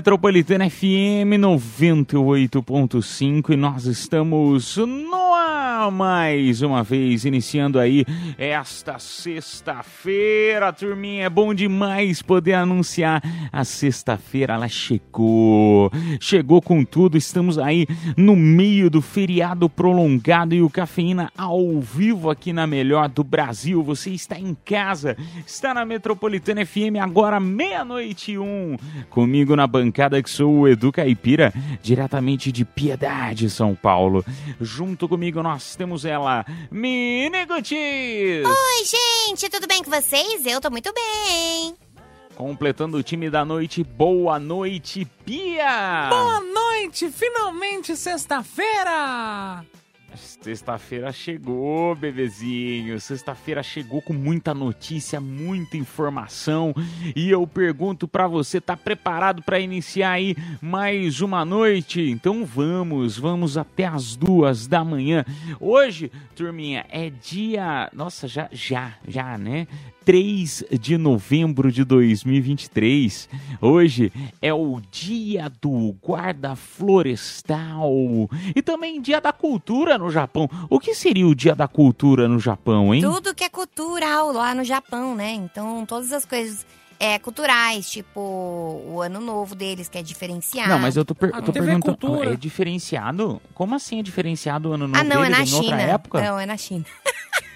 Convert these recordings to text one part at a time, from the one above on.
Metropolitana FM 98.5 e nós estamos no ar mais uma vez, iniciando aí esta sexta-feira, turminha. É bom demais poder anunciar a sexta-feira, ela chegou, chegou com tudo. Estamos aí no meio do feriado prolongado e o Cafeína ao vivo aqui na melhor do Brasil. Você está em casa, está na Metropolitana FM agora meia-noite e um. Comigo na bancada que sou o Edu Caipira, diretamente de Piedade, São Paulo. Junto comigo nós temos ela, Mini Gutis. Oi, gente, tudo bem com vocês? Eu tô muito bem. Completando o time da noite, boa noite, Pia! Boa noite, finalmente sexta-feira! Sexta-feira chegou, bebezinho. Sexta-feira chegou com muita notícia, muita informação. E eu pergunto pra você, tá preparado pra iniciar aí mais uma noite? Então vamos, vamos até as duas da manhã. Hoje, turminha, é dia. Nossa, já, já, já, né? 3 de novembro de 2023. Hoje é o dia do guarda florestal e também dia da cultura no Japão. O que seria o dia da cultura no Japão, hein? Tudo que é cultural lá no Japão, né? Então, todas as coisas é, culturais, tipo o ano novo deles, que é diferenciado. Não, mas eu tô, per Ah, tô perguntando. Cultura. É diferenciado? Como assim é diferenciado o ano novo Ah, não, é deles na em outra China. época? Não, é na China.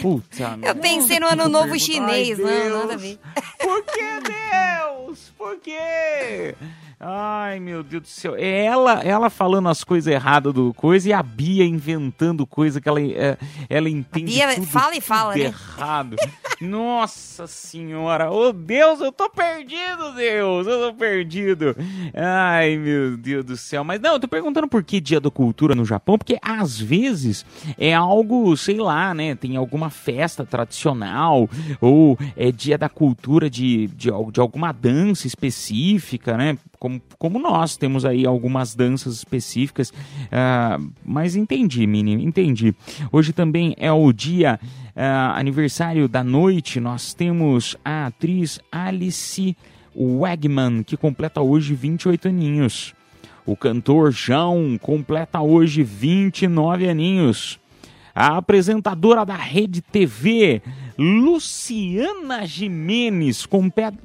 Puta, Eu pensei no ano novo chinês, Ai, não, nada a ver. Por que, Deus? Por quê? Ai, meu Deus do céu. É ela, ela falando as coisas erradas do coisa e a Bia inventando coisa que ela, é, ela entende Bia tudo, fala e fala, tudo né? errado. Nossa senhora. Ô, Deus, eu tô perdido, Deus. Eu tô perdido. Ai, meu Deus do céu. Mas não, eu tô perguntando por que Dia da Cultura no Japão, porque às vezes é algo, sei lá, né? Tem alguma festa tradicional ou é Dia da Cultura de, de, de alguma dança específica, né? Como, como nós temos aí algumas danças específicas. ah, mas entendi, Mini, entendi. Hoje também é o dia ah, aniversário da noite. Nós temos a atriz Alice Wegman, que completa hoje 28 aninhos. O cantor João completa hoje 29 aninhos. A apresentadora da Rede TV, Luciana Jimenez,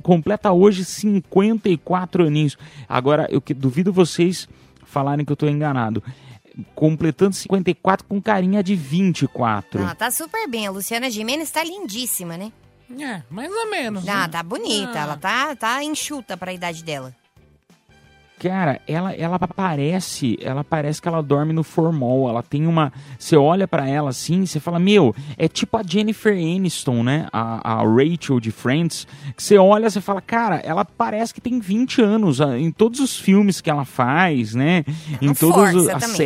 completa hoje 54 aninhos. Agora, eu que- duvido vocês falarem que eu estou enganado. Completando 54 com carinha de 24. Não, tá super bem. A Luciana Gimenez tá lindíssima, né? É, mais ou menos. Ah, né? tá bonita. Ah. Ela tá, tá enxuta pra idade dela. Cara, ela, ela parece, ela parece que ela dorme no formol. Ela tem uma, você olha pra ela assim, você fala, meu, é tipo a Jennifer Aniston, né? A, a Rachel de Friends. Que você olha, você fala, cara, ela parece que tem 20 anos ah, em todos os filmes que ela faz, né? Em Não todas as também,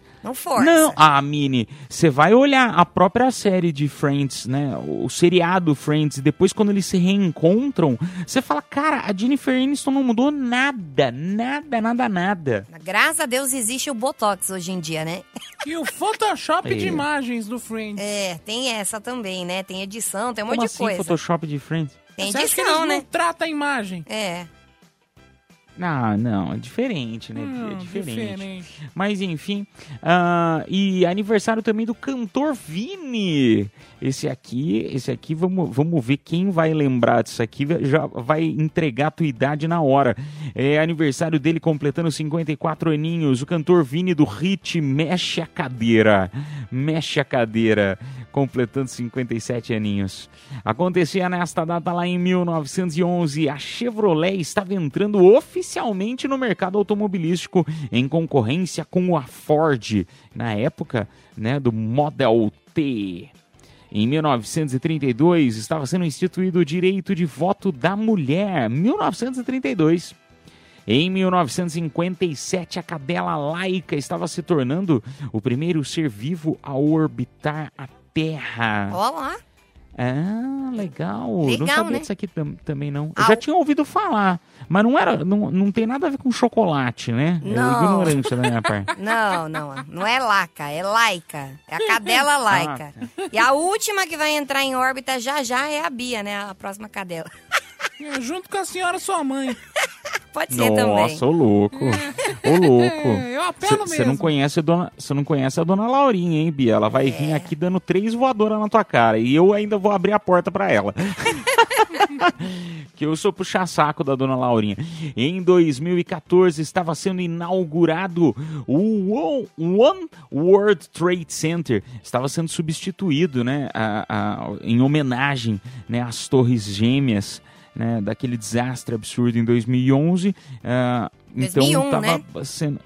né? Não força. Não, a Mini, você vai olhar a própria série de Friends, né? O seriado Friends, e depois quando eles se reencontram, você fala, cara, a Jennifer Aniston não mudou nada, nada, nada, nada. Graças a Deus existe o Botox hoje em dia, né? E o Photoshop de É. imagens do Friends. É, tem essa também, né? Tem edição, tem um Como monte de assim, coisa. Photoshop de Friends? Tem Você acha que eles edição, não né? tratam a imagem? É. Ah, não, é diferente, né? É diferente. diferente. Mas enfim, ah, e aniversário também do cantor Vini. Esse aqui, esse aqui, vamos, vamos ver quem vai lembrar disso aqui, já vai entregar a tua idade na hora. É aniversário dele completando 54 aninhos, o cantor Vini do hit Mexe a Cadeira. Mexe a Cadeira, completando 57 aninhos. Acontecia nesta data lá em 1911, a Chevrolet estava entrando oficialmente no mercado automobilístico em concorrência com a Ford, na época, né, do Model T. Em 1932, estava sendo instituído o direito de voto da mulher. 1932. Em 1957, a cadela laica estava se tornando o primeiro ser vivo a orbitar a Terra. Ó lá. Ah, legal. não Legal, sabia né? disso aqui tam- também não. Eu Au. já tinha ouvido falar, mas não era, não, não tem nada a ver com chocolate, né? É Não. ignorância da minha parte. Não, não, não é laca, é laica. É a cadela laica. E a última que vai entrar em órbita já já é a Bia, né? A próxima cadela. É, junto com a senhora sua mãe. Pode ser também. Nossa, ô louco. Ô louco. Eu apelo Você não mesmo. conhece a dona, você não conhece a dona Laurinha, hein, Bia? Ela vai É. vir aqui dando três voadoras na tua cara e eu ainda vou abrir a porta pra ela. que eu sou puxa-saco da dona Laurinha. Em 2014 estava sendo inaugurado o One- One World Trade Center. Estava sendo substituído, né, a- a- em homenagem, né, às Torres Gêmeas. Né, daquele desastre absurdo em 2011. ah, 2001, então né? estava sendo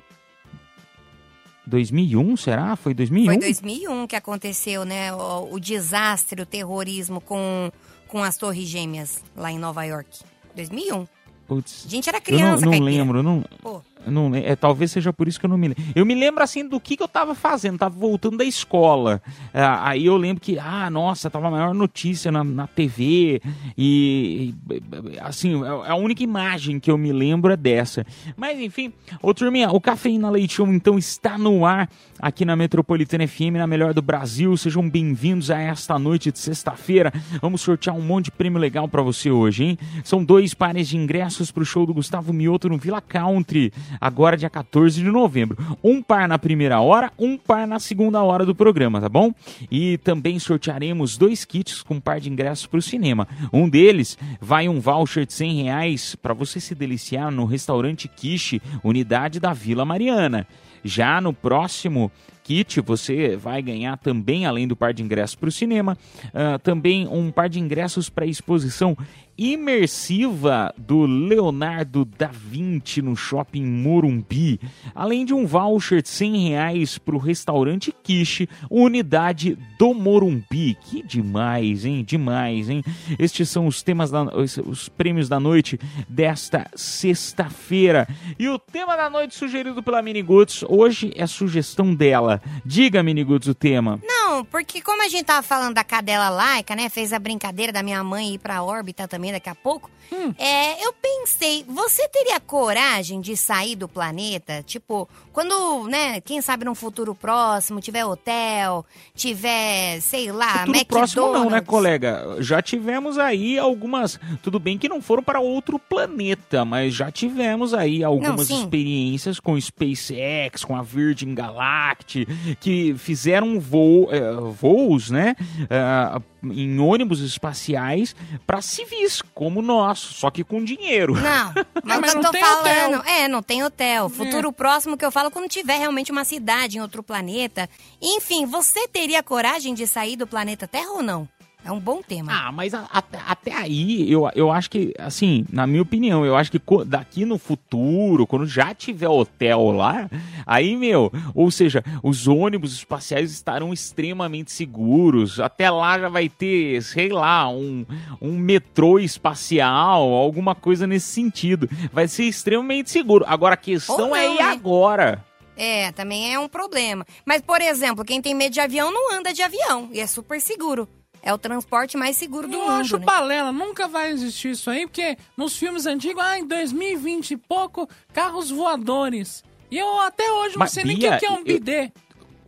2001, será? Foi 2001? Foi 2001 que aconteceu, né? O, o desastre, o terrorismo com, com as Torres Gêmeas lá em Nova York. 2001. Putz, A gente era eu criança, não, não caipira. lembro, não, Pô, eu não é, talvez seja por isso que eu não me lembro. Eu me lembro assim do que, que eu tava fazendo, tava voltando da escola. Ah, aí eu lembro que, ah, nossa, tava a maior notícia na, na TV e, e, assim, é a única imagem que eu me lembro é dessa. Mas enfim, ô turminha, o Cafeína Leite Show então está no ar aqui na Metropolitana FM, na melhor do Brasil. Sejam bem-vindos a esta noite de sexta-feira. Vamos sortear um monte de prêmio legal pra você hoje, hein? São dois pares de ingressos pro show do Gustavo Mioto no Villa Country, agora dia 14 de novembro. Um par na primeira hora, um par na segunda hora do programa, tá bom? E também sortearemos dois kits com um par de ingressos pro cinema. Um deles vai um voucher de 100 reais para você se deliciar no restaurante Quiche, unidade da Vila Mariana. Já no próximo kit você vai ganhar também, além do par de ingressos para o cinema, ah, também um par de ingressos para a exposição imersiva do Leonardo da Vinci no Shopping Morumbi, além de um voucher de 100 reais para o restaurante Quiche, unidade do Morumbi. Que demais, hein? Demais, hein? Estes são os temas da, os, os prêmios da noite desta sexta-feira. E o tema da noite sugerido pela Miniguts hoje é sugestão dela. Diga, Miniguts, o tema. Não, porque como a gente tava falando da cadela laica, né? Fez a brincadeira da minha mãe ir pra órbita também daqui a pouco. É, eu pensei, você teria coragem de sair do planeta? Tipo, quando, né, quem sabe num futuro próximo, tiver hotel, tiver, sei lá, Futuro McDonald's. próximo não, né, colega? Já tivemos aí algumas. Tudo bem que não foram para outro planeta, mas já tivemos aí algumas sim. experiências com SpaceX, com a Virgin Galactic, que fizeram voo, eh, voos, né? eh, em ônibus espaciais para civis como nós, só que com dinheiro. Não, mas, mas o que eu não tô tem falando. hotel. É, não tem hotel. Futuro próximo que eu falo quando tiver realmente uma cidade em outro planeta. Enfim, você teria coragem de sair do planeta Terra ou não? É um bom tema. Ah, mas a- até, até aí, eu, eu acho que, assim, na minha opinião, eu acho que daqui no futuro, quando já tiver hotel lá, aí, meu, ou seja, os ônibus espaciais estarão extremamente seguros. Até lá já vai ter, sei lá, um, um metrô espacial, alguma coisa nesse sentido. Vai ser extremamente seguro. Agora, a questão é não, e né? agora? É, também é um problema. Mas, por exemplo, quem tem medo de avião não anda de avião. E é super seguro. É o transporte mais seguro do Eu mundo, acho né? balela, nunca vai existir isso aí, porque nos filmes antigos, ah, em 2020 e pouco, carros voadores. E eu até hoje não Mas, sei nem o Bia, que é um eu- bidê.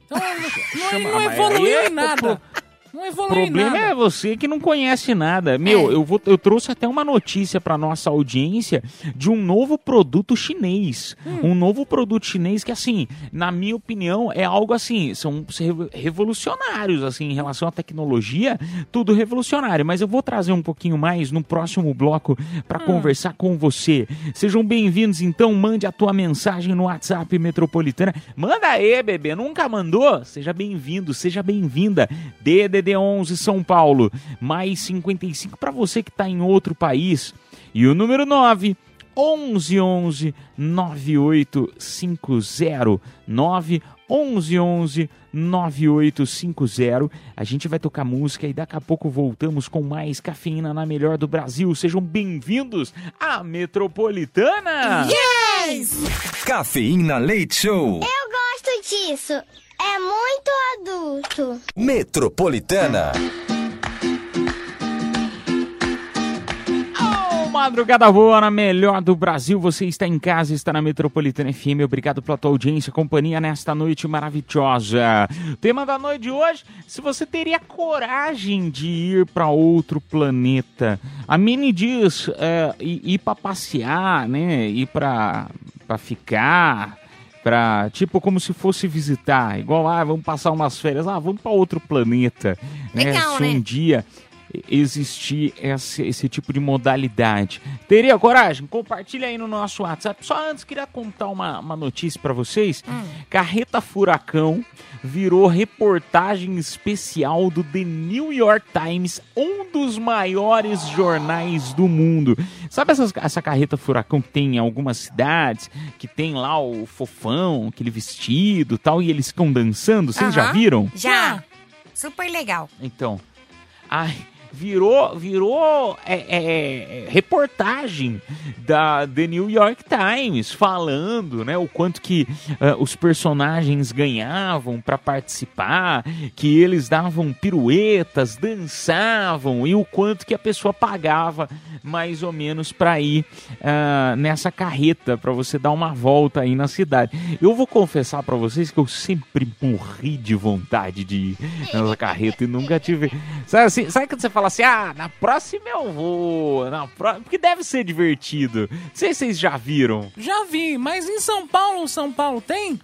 Então, não, Chama- não evoluiu é em nada. Não O evolui problema nada. é você que não conhece nada. Meu, É. eu, vou, eu trouxe até uma notícia para nossa audiência de um novo produto chinês. Um novo produto chinês que, assim, na minha opinião, é algo assim, são revo- revolucionários, assim, em relação à tecnologia, tudo revolucionário. Mas eu vou trazer um pouquinho mais no próximo bloco para conversar com você. Sejam bem-vindos, então, mande a tua mensagem no WhatsApp Metropolitana. Manda aí, bebê, nunca mandou? Seja bem-vindo, seja bem-vinda. DDD 11 São Paulo, mais 55 para você que está em outro país. E o número 9 1111 9850 9 1111 9850. A gente vai tocar música e daqui a pouco voltamos com mais cafeína na melhor do Brasil. Sejam bem-vindos à Metropolitana. Cafeína Leite Show. Eu gosto disso. É muito adulto. Metropolitana. Ô, Madrugada boa na melhor do Brasil. Você está em casa, está na Metropolitana FM. Obrigado pela tua audiência e companhia nesta noite maravilhosa. O tema da noite de hoje: se você teria coragem de ir para outro planeta. A Mini diz é, ir, ir para passear, né? Ir para para ficar. Pra, tipo, como se fosse visitar. Igual, ah, vamos passar umas férias. Ah, vamos para outro planeta. né? Legal, Se um né? dia existir esse, esse tipo de modalidade. Teria coragem? Compartilha aí no nosso WhatsApp. Só antes, queria contar uma, uma notícia para vocês. Carreta Furacão virou reportagem especial do The New York Times, um dos maiores jornais do mundo. Sabe essas- essa carreta Furacão que tem em algumas cidades, que tem lá o fofão, aquele vestido e tal, e eles ficam dançando? Vocês já Aham. viram? Já. Super legal. Então, ai, virou, virou é, é, é, reportagem da The New York Times falando, né, o quanto que ah, os personagens ganhavam para participar, que eles davam piruetas, dançavam e o quanto que a pessoa pagava mais ou menos para ir ah, nessa carreta para você dar uma volta aí na cidade. Eu vou confessar para vocês que eu sempre morri de vontade de ir nessa carreta e nunca tive. Sabe, assim, sabe quando você fala assim, ah, na próxima eu vou, na pró... porque deve ser divertido. Não sei se vocês já viram. Já vi, mas em São Paulo, São Paulo tem?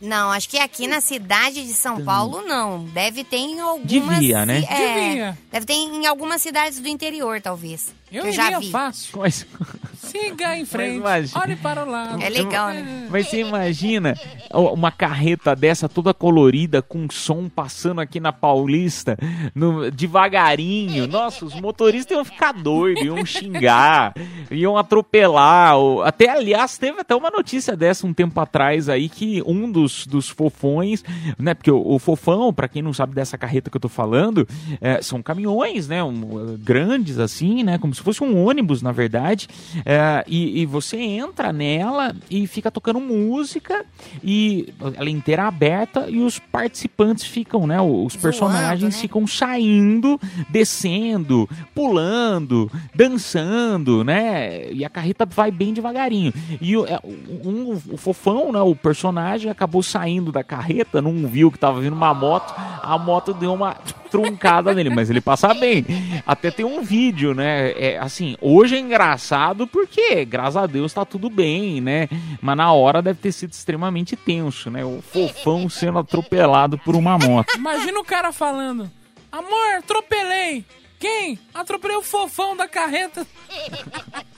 Não, acho que aqui na cidade de São Paulo não. Deve ter em algumas. Devia, né? É, Devia. Deve ter em algumas cidades do interior, talvez. Eu, eu já vi. fácil. Mas, Siga em frente, imagina. olhe para o lado. É legal, né? mas você imagina uma carreta dessa toda colorida, com som passando aqui na Paulista, no- devagarinho. Nossa, os motoristas iam ficar doidos, iam xingar, iam atropelar. ou- Até, aliás, teve até uma notícia dessa um tempo atrás aí, que um dos, dos fofões, né? Porque o, o fofão, pra quem não sabe dessa carreta que eu tô falando, é, são caminhões, né? um, grandes assim, né? Como se fosse um ônibus, na verdade. É, e, e você entra nela e fica tocando música e ela é inteira aberta e os participantes ficam, né? Os personagens né? ficam saindo, descendo, pulando, dançando, né? E a carreta vai bem devagarinho. E o, é, um- o fofão, né? O personagem acabou saindo da carreta, não viu que tava vindo uma moto, a moto deu uma truncada nele, mas ele passa bem. Até tem um vídeo, né? É, assim, hoje é engraçado porque, graças a Deus, tá tudo bem, né? Mas na hora deve ter sido extremamente tenso, né? O fofão sendo atropelado por uma moto. Imagina o cara falando: Amor, atropelei. Quem? Atropelei o fofão da carreta.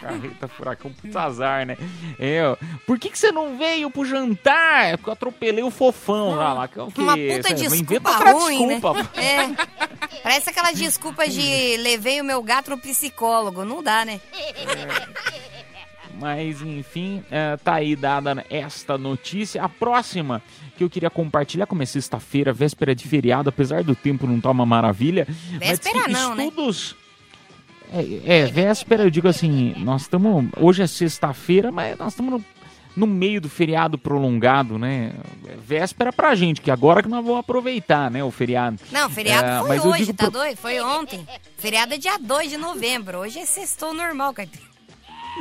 Carreta furacão, puta azar, né? É, ó. por que, que você não veio pro jantar? É porque eu atropelei o fofão lá. lá. Que, que, Uma puta Você desculpa ruim, desculpa. né? É. Parece aquela desculpa de levei o meu gato no psicólogo. Não dá, né? Mas enfim, é, tá aí dada esta notícia. A próxima que eu queria compartilhar, como é sexta-feira, véspera de feriado, apesar do tempo não tá uma maravilha. mas Véspera que não, né? estudos... É, é, véspera, eu digo assim, nós estamos. Hoje é sexta-feira, mas nós estamos no, no meio do feriado prolongado, né? É Véspera pra gente, que agora que nós vamos aproveitar, né? O feriado. Não, feriado É, foi mas hoje, tá pro- doido? Foi ontem. Feriado é dia 2 de novembro. Hoje é sextou normal, Caipira.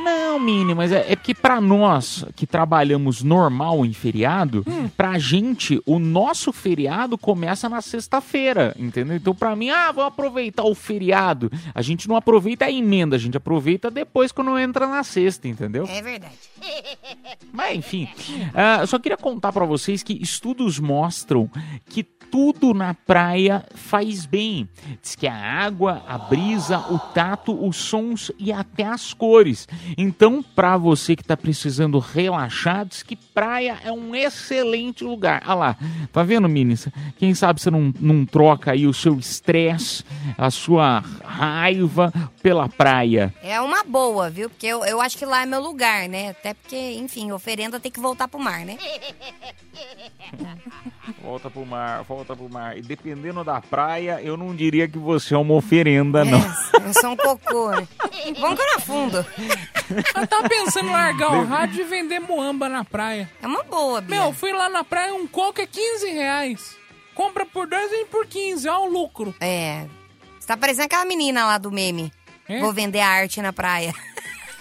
Não, Mini, mas é, é porque pra nós que trabalhamos normal em feriado, pra gente, o nosso feriado começa na sexta-feira, entendeu? Então, pra mim, ah, vou aproveitar o feriado. A gente não aproveita a emenda, a gente aproveita depois quando entra na sexta, entendeu? É verdade. Mas enfim, eu só queria contar pra vocês que estudos mostram que tudo na praia faz bem. Diz que a água, a brisa, o tato, os sons e até as cores. Então, pra você que tá precisando relaxar, diz que praia é um excelente lugar. Ah lá, tá vendo, Minis? Quem sabe você não, não troca aí o seu estresse, a sua raiva pela praia. É uma boa, viu? Porque eu, eu acho que lá é meu lugar, né? Até porque, enfim, oferenda tem que voltar pro mar, né? Volta pro mar, volta pro mar. E dependendo da praia, eu não diria que você é uma oferenda, não. É, eu sou um cocô, né? Vamos que eu não afundo. Eu tava pensando em largar o rádio e vender muamba na praia. É uma boa, Bia. Meu, fui lá na praia, um coco é 15 reais. Compra por dois, vem por 15, ó o lucro. É. Você tá parecendo aquela menina lá do meme. É? Vou vender a arte na praia.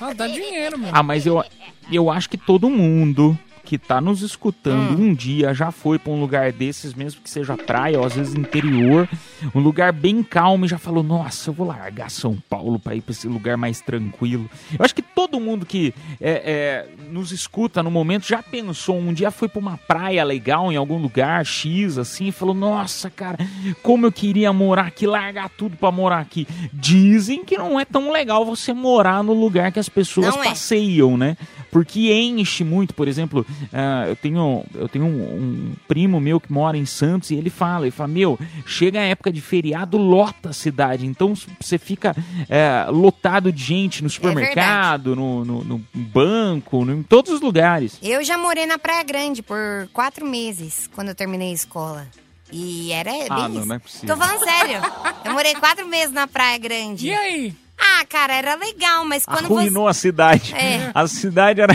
Ah, dá dinheiro, meu. Ah, mas eu, eu acho que todo mundo que tá nos escutando um dia já foi pra um lugar desses, mesmo que seja praia ou às vezes interior, um lugar bem calmo e já falou: Nossa, eu vou largar São Paulo pra ir pra esse lugar mais tranquilo. Eu acho que todo mundo que é, é, nos escuta no momento já pensou, um dia foi pra uma praia legal em algum lugar X assim e falou: Nossa, cara, como eu queria morar aqui, largar tudo pra morar aqui. Dizem que não é tão legal você morar no lugar que as pessoas Não é. passeiam, né? Porque enche muito, por exemplo, ah, eu tenho, eu tenho um, um primo meu que mora em Santos e ele fala, ele fala, meu, chega a época de feriado, lota a cidade, então você fica é, lotado de gente no supermercado, no, no- no banco, no- em todos os lugares. Eu já morei na Praia Grande por quatro meses, quando eu terminei a escola. E era bem Ah, não, isso. não é possível. Tô falando sério. Eu morei quatro meses na Praia Grande. E aí? Ah, cara, era legal, mas quando Arruinou a cidade. É. A cidade era,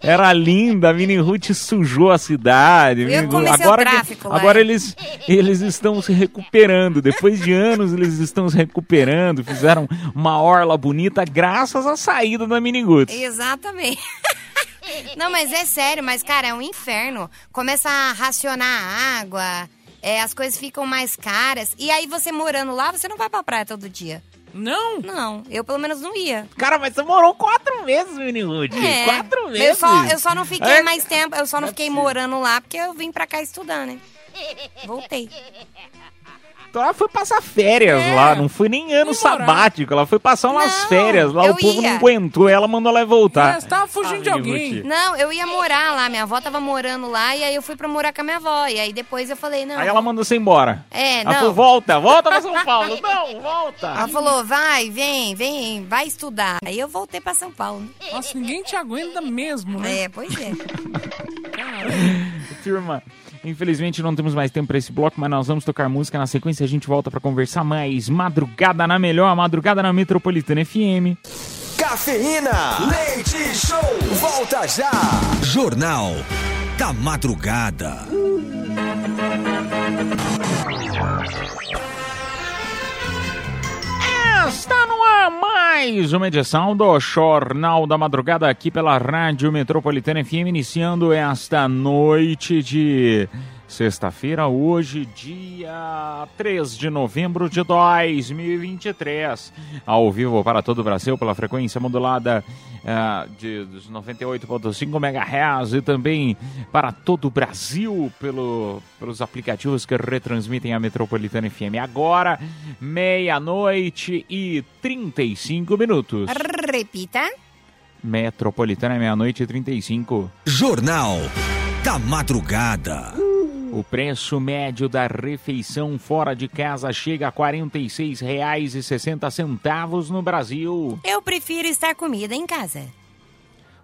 era linda, a Mini Ruth sujou a cidade. Eu comecei agora o que- tráfico lá, agora eles, eles estão se recuperando. Depois de anos, eles estão se recuperando. Fizeram uma orla bonita graças à saída da Mini você... Exatamente. Não, mas é sério, mas, cara, é um inferno. Começa a racionar a água, é, as coisas ficam mais caras. E aí, você morando lá, você não vai pra praia todo dia. Não? Não, eu pelo menos não ia. Cara, mas você morou quatro meses, Mini Ruth. É, Quatro meses. Eu só, eu só não fiquei É? mais tempo, eu só não fiquei morando lá porque eu vim pra cá estudar, né? Voltei. Então ela foi passar férias É. lá, não foi nem ano sabático, ela foi passar umas Não, férias lá, o povo ia. não aguentou, ela mandou ela voltar. Mas tava fugindo de alguém. Não, eu ia morar lá, minha avó tava morando lá e aí eu fui pra morar com a minha avó. E aí depois eu falei, não. Aí ela mandou você embora. É, Ela não. falou, volta, volta pra São Paulo. Não, volta. Ela falou, vai, vem, vem, vai estudar. Aí eu voltei pra São Paulo. Nossa, ninguém te aguenta mesmo, né? É, pois é. Turma, infelizmente não temos mais tempo pra esse bloco, mas nós vamos tocar música. Na sequência a gente volta pra conversar mais. Madrugada na melhor, madrugada na Metropolitana FM. Cafeína. Leite Show. Volta já. Jornal da Madrugada. Está no mais uma edição do Jornal da Madrugada aqui pela Rádio Metropolitana FM, iniciando esta noite de sexta-feira, hoje, dia 3 de novembro de 2023. Ao vivo para todo o Brasil pela frequência modulada ah, de dos 98.5 MHz e também para todo o Brasil pelo, pelos aplicativos que retransmitem a Metropolitana FM. Agora, meia-noite e 35 minutos. Repita. Metropolitana, meia-noite e 35. Jornal da Madrugada. O preço médio da refeição fora de casa chega a R$ 46,60 no Brasil. Eu prefiro estar comida em casa.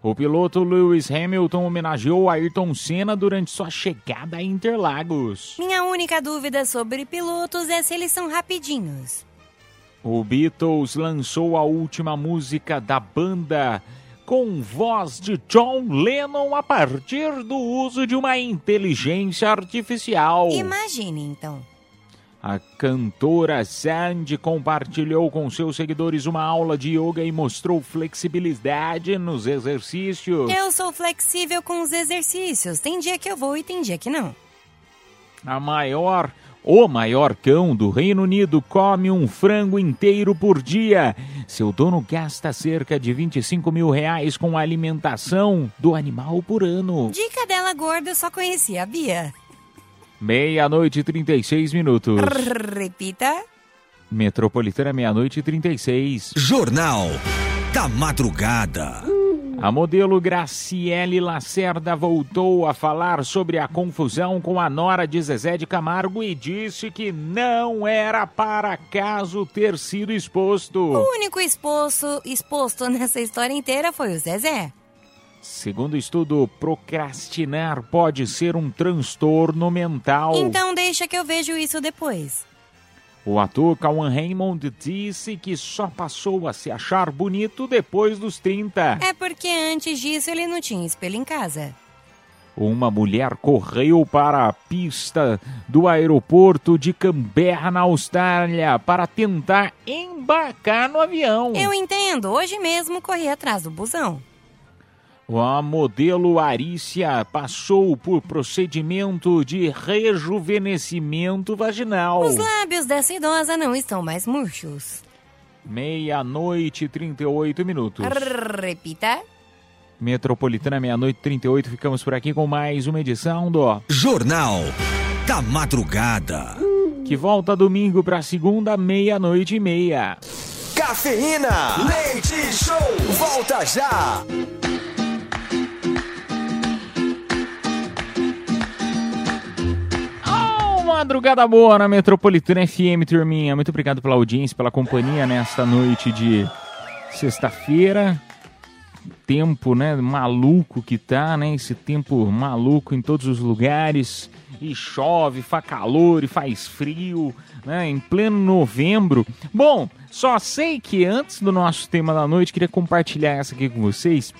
O piloto Lewis Hamilton homenageou Ayrton Senna durante sua chegada a Interlagos. Minha única dúvida sobre pilotos é se eles são rapidinhos. O Beatles lançou a última música da banda com voz de John Lennon a partir do uso de uma inteligência artificial. Imagine, então. A cantora Sandy compartilhou com seus seguidores uma aula de yoga e mostrou flexibilidade nos exercícios. Eu sou flexível com os exercícios. Tem dia que eu vou e tem dia que não. A maior, o maior cão do Reino Unido come um frango inteiro por dia. Seu dono gasta cerca de 25 mil reais com a alimentação do animal por ano. De cadela gorda eu só conhecia a Bia. Meia-noite e 36 minutos. Repita. Metropolitana, meia-noite e 36. Jornal da Madrugada. A modelo Graciele Lacerda voltou a falar sobre a confusão com a nora de Zezé de Camargo e disse que não era para acaso ter sido exposto. O único exposto, exposto nessa história inteira foi o Zezé. Segundo o estudo, procrastinar pode ser um transtorno mental. Então deixa que eu vejo isso depois. O ator Cauan Raymond disse que só passou a se achar bonito depois dos 30. É porque antes disso ele não tinha espelho em casa. Uma mulher correu para a pista do aeroporto de Canberra, na Austrália, para tentar embarcar no avião. Eu entendo, hoje mesmo corri atrás do busão. A modelo Arícia passou por procedimento de rejuvenescimento vaginal. Os lábios dessa idosa não estão mais murchos. Meia-noite e 38 minutos. Repita. Metropolitana, meia-noite e 38. Ficamos por aqui com mais uma edição do. Jornal da Madrugada. Que volta domingo para segunda, meia-noite e meia. Cafeína. Leite Show. Volta já. Madrugada boa na Metropolitana FM, turminha. Muito obrigado pela audiência, pela companhia nesta noite de sexta-feira. Tempo, né, maluco que tá, né? Esse tempo maluco em todos os lugares. E chove, faz calor e faz frio, né? Em pleno novembro. Bom, só sei que antes do nosso tema da noite, queria compartilhar essa aqui com vocês.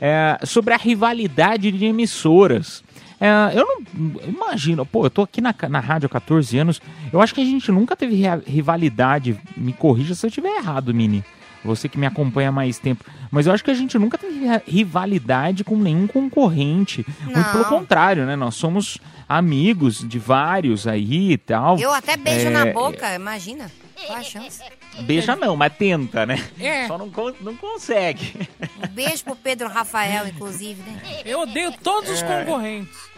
é, sobre a rivalidade de emissoras. É, eu não imagino, pô, eu tô aqui na, na rádio há 14 anos, eu acho que a gente nunca teve rivalidade, me corrija se eu estiver errado, Mini, você que me acompanha há mais tempo, mas eu acho que a gente nunca teve ri- rivalidade com nenhum concorrente, muito Não. pelo contrário, né, nós somos amigos de vários aí e tal. Eu até beijo É, na boca, imagina. Qual a chance? Beija não, mas tenta, né? É. Só não, não consegue. Um beijo pro Pedro Rafael, inclusive, né? Eu odeio todos os concorrentes.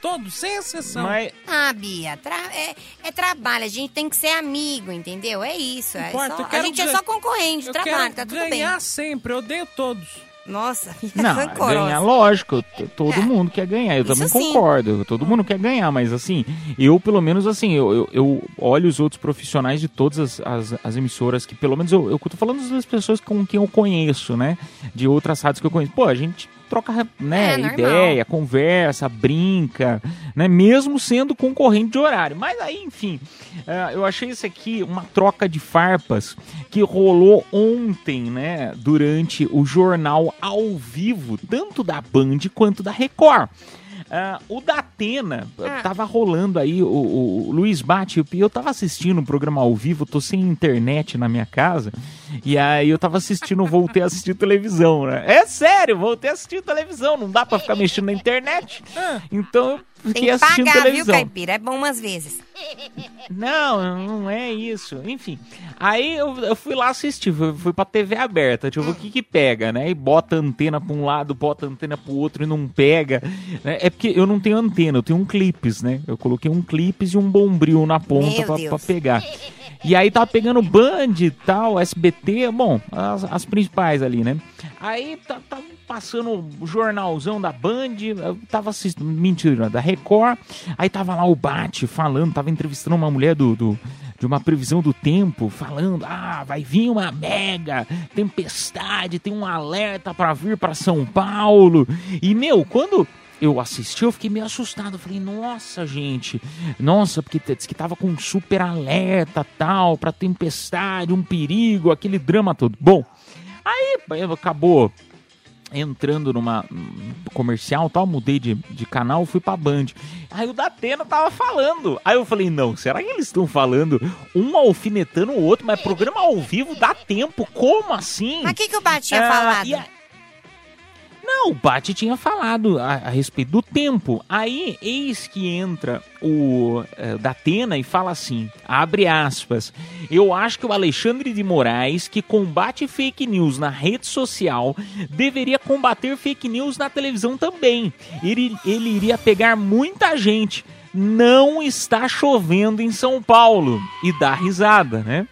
Todos, sem exceção. Mas Ah, Bia, tra- é, é trabalho, a gente tem que ser amigo, entendeu? É isso. É Importa, só- a gente é só concorrente de eu trabalho, quero tá tudo bem. ganhar sempre, eu odeio todos. Nossa, Não, rancorosa. ganhar, lógico, todo É. mundo quer ganhar, eu Isso também sim. concordo, todo mundo quer ganhar, mas assim, eu pelo menos assim, eu, eu, eu olho os outros profissionais de todas as, as, as emissoras, que pelo menos eu, eu tô falando das pessoas com quem eu conheço, né, de outras rádios que eu conheço, pô, a gente troca, né, É, ideia, conversa, brinca, né, mesmo sendo concorrente de horário, mas aí, enfim, eh, eu achei isso aqui uma troca de farpas que rolou ontem, né, durante o jornal ao vivo, tanto da Band quanto da Record. Ah, o da Atena, Ah. tava rolando aí, o, o- o Luiz Bate, eu tava assistindo o programa ao vivo, tô sem internet na minha casa, e aí eu tava assistindo, voltei a assistir televisão, né? É sério, voltei a assistir televisão, não dá pra ficar mexendo na internet. Então eu Tem fiquei que assistindo pagar, viu, televisão. Caipira? É bom umas vezes. Não, não é isso. Enfim, aí eu, eu fui lá assistir, fui, fui pra TV aberta, eu ver o que que pega, né? E bota antena pra um lado, bota antena pro outro e não pega. né? É porque eu não tenho antena, eu tenho um clipes, né? Eu coloquei um clipes e um bombril na ponta pra, pra pegar. E aí tava pegando Band e tal, SBT, bom, as, as principais ali, né? Aí tá, tá passando o jornalzão da Band, eu tava assistindo, mentira, da Record, aí tava lá o Bate falando, tava entrevistando uma mulher do, do- de uma previsão do tempo, falando, ah, vai vir uma mega tempestade, tem um alerta pra vir pra São Paulo. E, meu, quando eu assisti, eu fiquei meio assustado. Eu falei, nossa, gente, nossa, porque disse que tava com um super alerta tal, pra tempestade, um perigo, aquele drama todo. Bom, aí acabou entrando numa num comercial tal, mudei de, de canal, fui pra Band. Aí o Datena tava falando. Aí eu falei, não, será que eles estão falando um alfinetando o outro? Mas programa ao vivo dá tempo, como assim? Mas o que, que o Bate tinha Ah, falado? Não, o Bate tinha falado a, a respeito do tempo. Aí, eis que entra o eh, Datena e fala assim, abre aspas, eu acho que o Alexandre de Moraes, que combate fake news na rede social, deveria combater fake news na televisão também. Ele, ele iria pegar muita gente. Não está chovendo em São Paulo. E dá risada, né?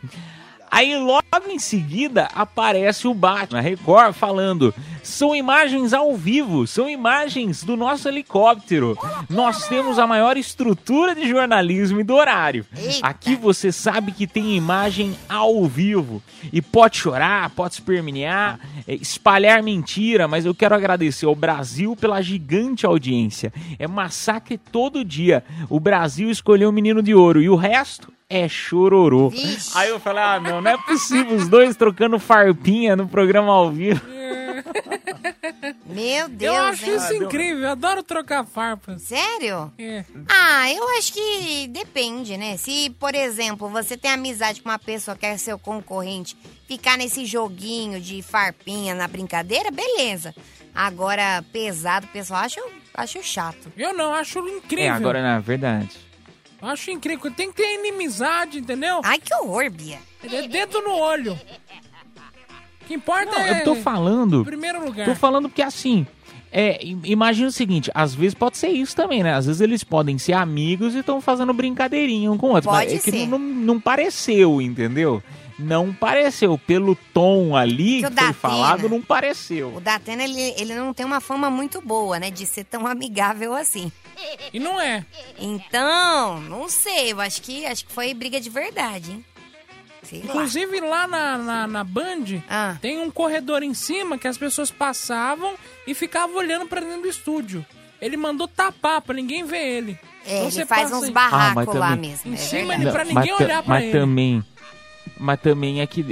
Aí logo em seguida aparece o Batman Record falando: são imagens ao vivo, são imagens do nosso helicóptero. Nós temos a maior estrutura de jornalismo e do horário. Aqui você sabe que tem imagem ao vivo e pode chorar, pode espernear, eh, espalhar mentira, mas eu quero agradecer ao Brasil pela gigante audiência. É massacre todo dia. O Brasil escolheu o menino de ouro e o resto é chororô. Vixe. Aí eu falei, ah, meu, não é possível os dois trocando farpinha no programa ao vivo. Meu Deus, Eu acho hein? isso incrível, eu adoro trocar farpas. Sério? É. Ah, eu acho que depende, né? Se, por exemplo, você tem amizade com uma pessoa que é seu concorrente, ficar nesse joguinho de farpinha na brincadeira, beleza. Agora, pesado, o pessoal acho, acho chato. Eu não, acho incrível. É, agora na verdade. Acho incrível. Tem que ter inimizade, entendeu? Ai, que horror, Bia. É dedo no olho. O que importa Não, é. eu tô falando. Em primeiro lugar. Tô falando porque assim. É, im- imagina o seguinte, às vezes pode ser isso também, né? Às vezes eles podem ser amigos e estão fazendo brincadeirinha um com o outro. Pode mas é que ser. não, não pareceu, entendeu? Não pareceu. Pelo tom ali Que que, o foi Datena- falado, não O pareceu. Datena, ele, ele não tem uma fama muito boa, né? De ser tão amigável assim. E não é. Então, não sei, eu acho que, acho que foi briga de verdade, hein? Sei lá. Inclusive lá na, na, na Band Ah. tem um corredor em cima que as pessoas passavam e ficavam olhando pra dentro do estúdio. Ele mandou tapar pra ninguém ver ele. É, Então ele você faz uns barracos Ah, mas lá mesmo. Em é cima verdade. ele- pra ninguém mas, olhar pra mas ele. também. Mas também é que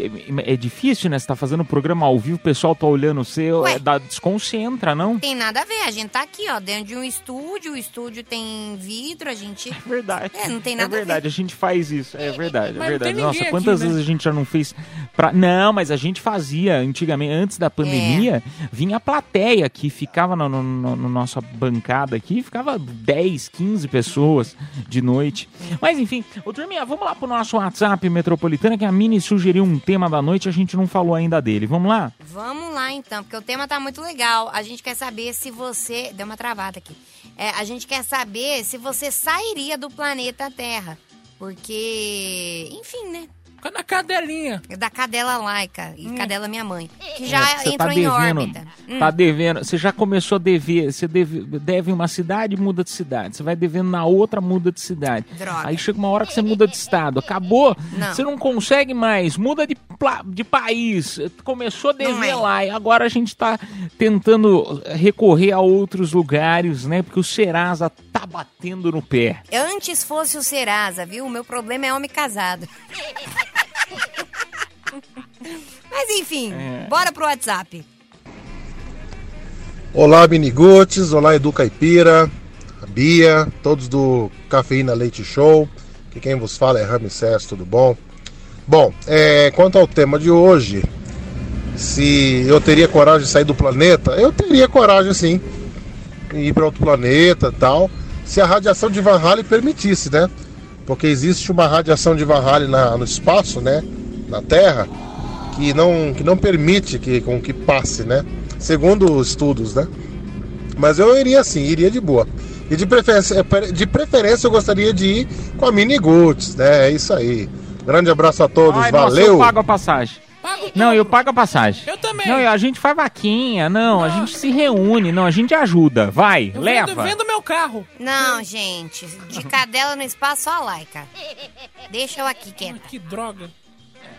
é difícil, né? Você tá fazendo programa ao vivo, o pessoal tá olhando você, Ué. é, dá, desconcentra, não? Tem nada a ver, a gente tá aqui, ó, dentro de um estúdio, o estúdio tem vidro, a gente... É verdade. É, não tem nada É a verdade, a, gente faz isso. É verdade, é Mas não verdade. Nossa, ninguém quantas aqui, né? vezes a gente já não fez pra... Não, mas a gente fazia antigamente, antes da pandemia, vinha a plateia que ficava no, no, no- no nossa bancada aqui, ficava 10, 15 pessoas de noite. Mas enfim, ô turminha, vamos lá pro nosso WhatsApp metropolitana, que a Mini sugeriu um tema da noite, a gente não falou ainda dele. Vamos lá? Vamos lá então, porque o tema tá muito legal. A gente quer saber se você. Deu uma travada aqui. É, a gente quer saber se você sairia do planeta Terra. Porque. Enfim, né? Na cadelinha. Da cadela laica. E cadela minha mãe. Que É, já você entrou em órbita. Hum. Tá devendo. Você já começou a dever. Você deve, deve em uma cidade, muda de cidade. Você vai devendo na outra, muda de cidade. Droga. Aí chega uma hora que você muda de estado. Acabou. Não. Você não consegue mais. Muda de, de país. Começou a dever é. lá. E agora a gente tá tentando recorrer a outros lugares, né? Porque o Serasa tá batendo no pé. Antes fosse o Serasa, viu? O meu problema é homem casado. Mas enfim, É. bora pro WhatsApp. Olá, Miniguts, olá, Edu Caipira, a Bia, todos do Cafeína Leite Show, que quem vos fala é Ramsés, tudo bom? Bom, é, quanto ao tema de hoje, se eu teria coragem de sair do planeta, eu teria coragem sim, ir para outro planeta tal, se a radiação de Van Halen permitisse, né? Porque existe uma radiação de Van Halen na, no espaço, né? Na Terra, que não, que não permite que, com que passe, né? Segundo os estudos, né? Mas eu iria sim, iria de boa. E de preferência, de preferência eu gostaria de ir com a Mini Goods, né? É isso aí. Grande abraço a todos, Ai, nossa, valeu! eu pago a passagem. Paga o Não, eu pago a passagem. Eu também. Não, a gente faz vaquinha, não, a gente se reúne, não, a gente ajuda. Vai, Eu leva. Vendo, vendo meu carro. Não, gente, de cadela no espaço, só a laica. Deixa eu aqui quieta. Que droga.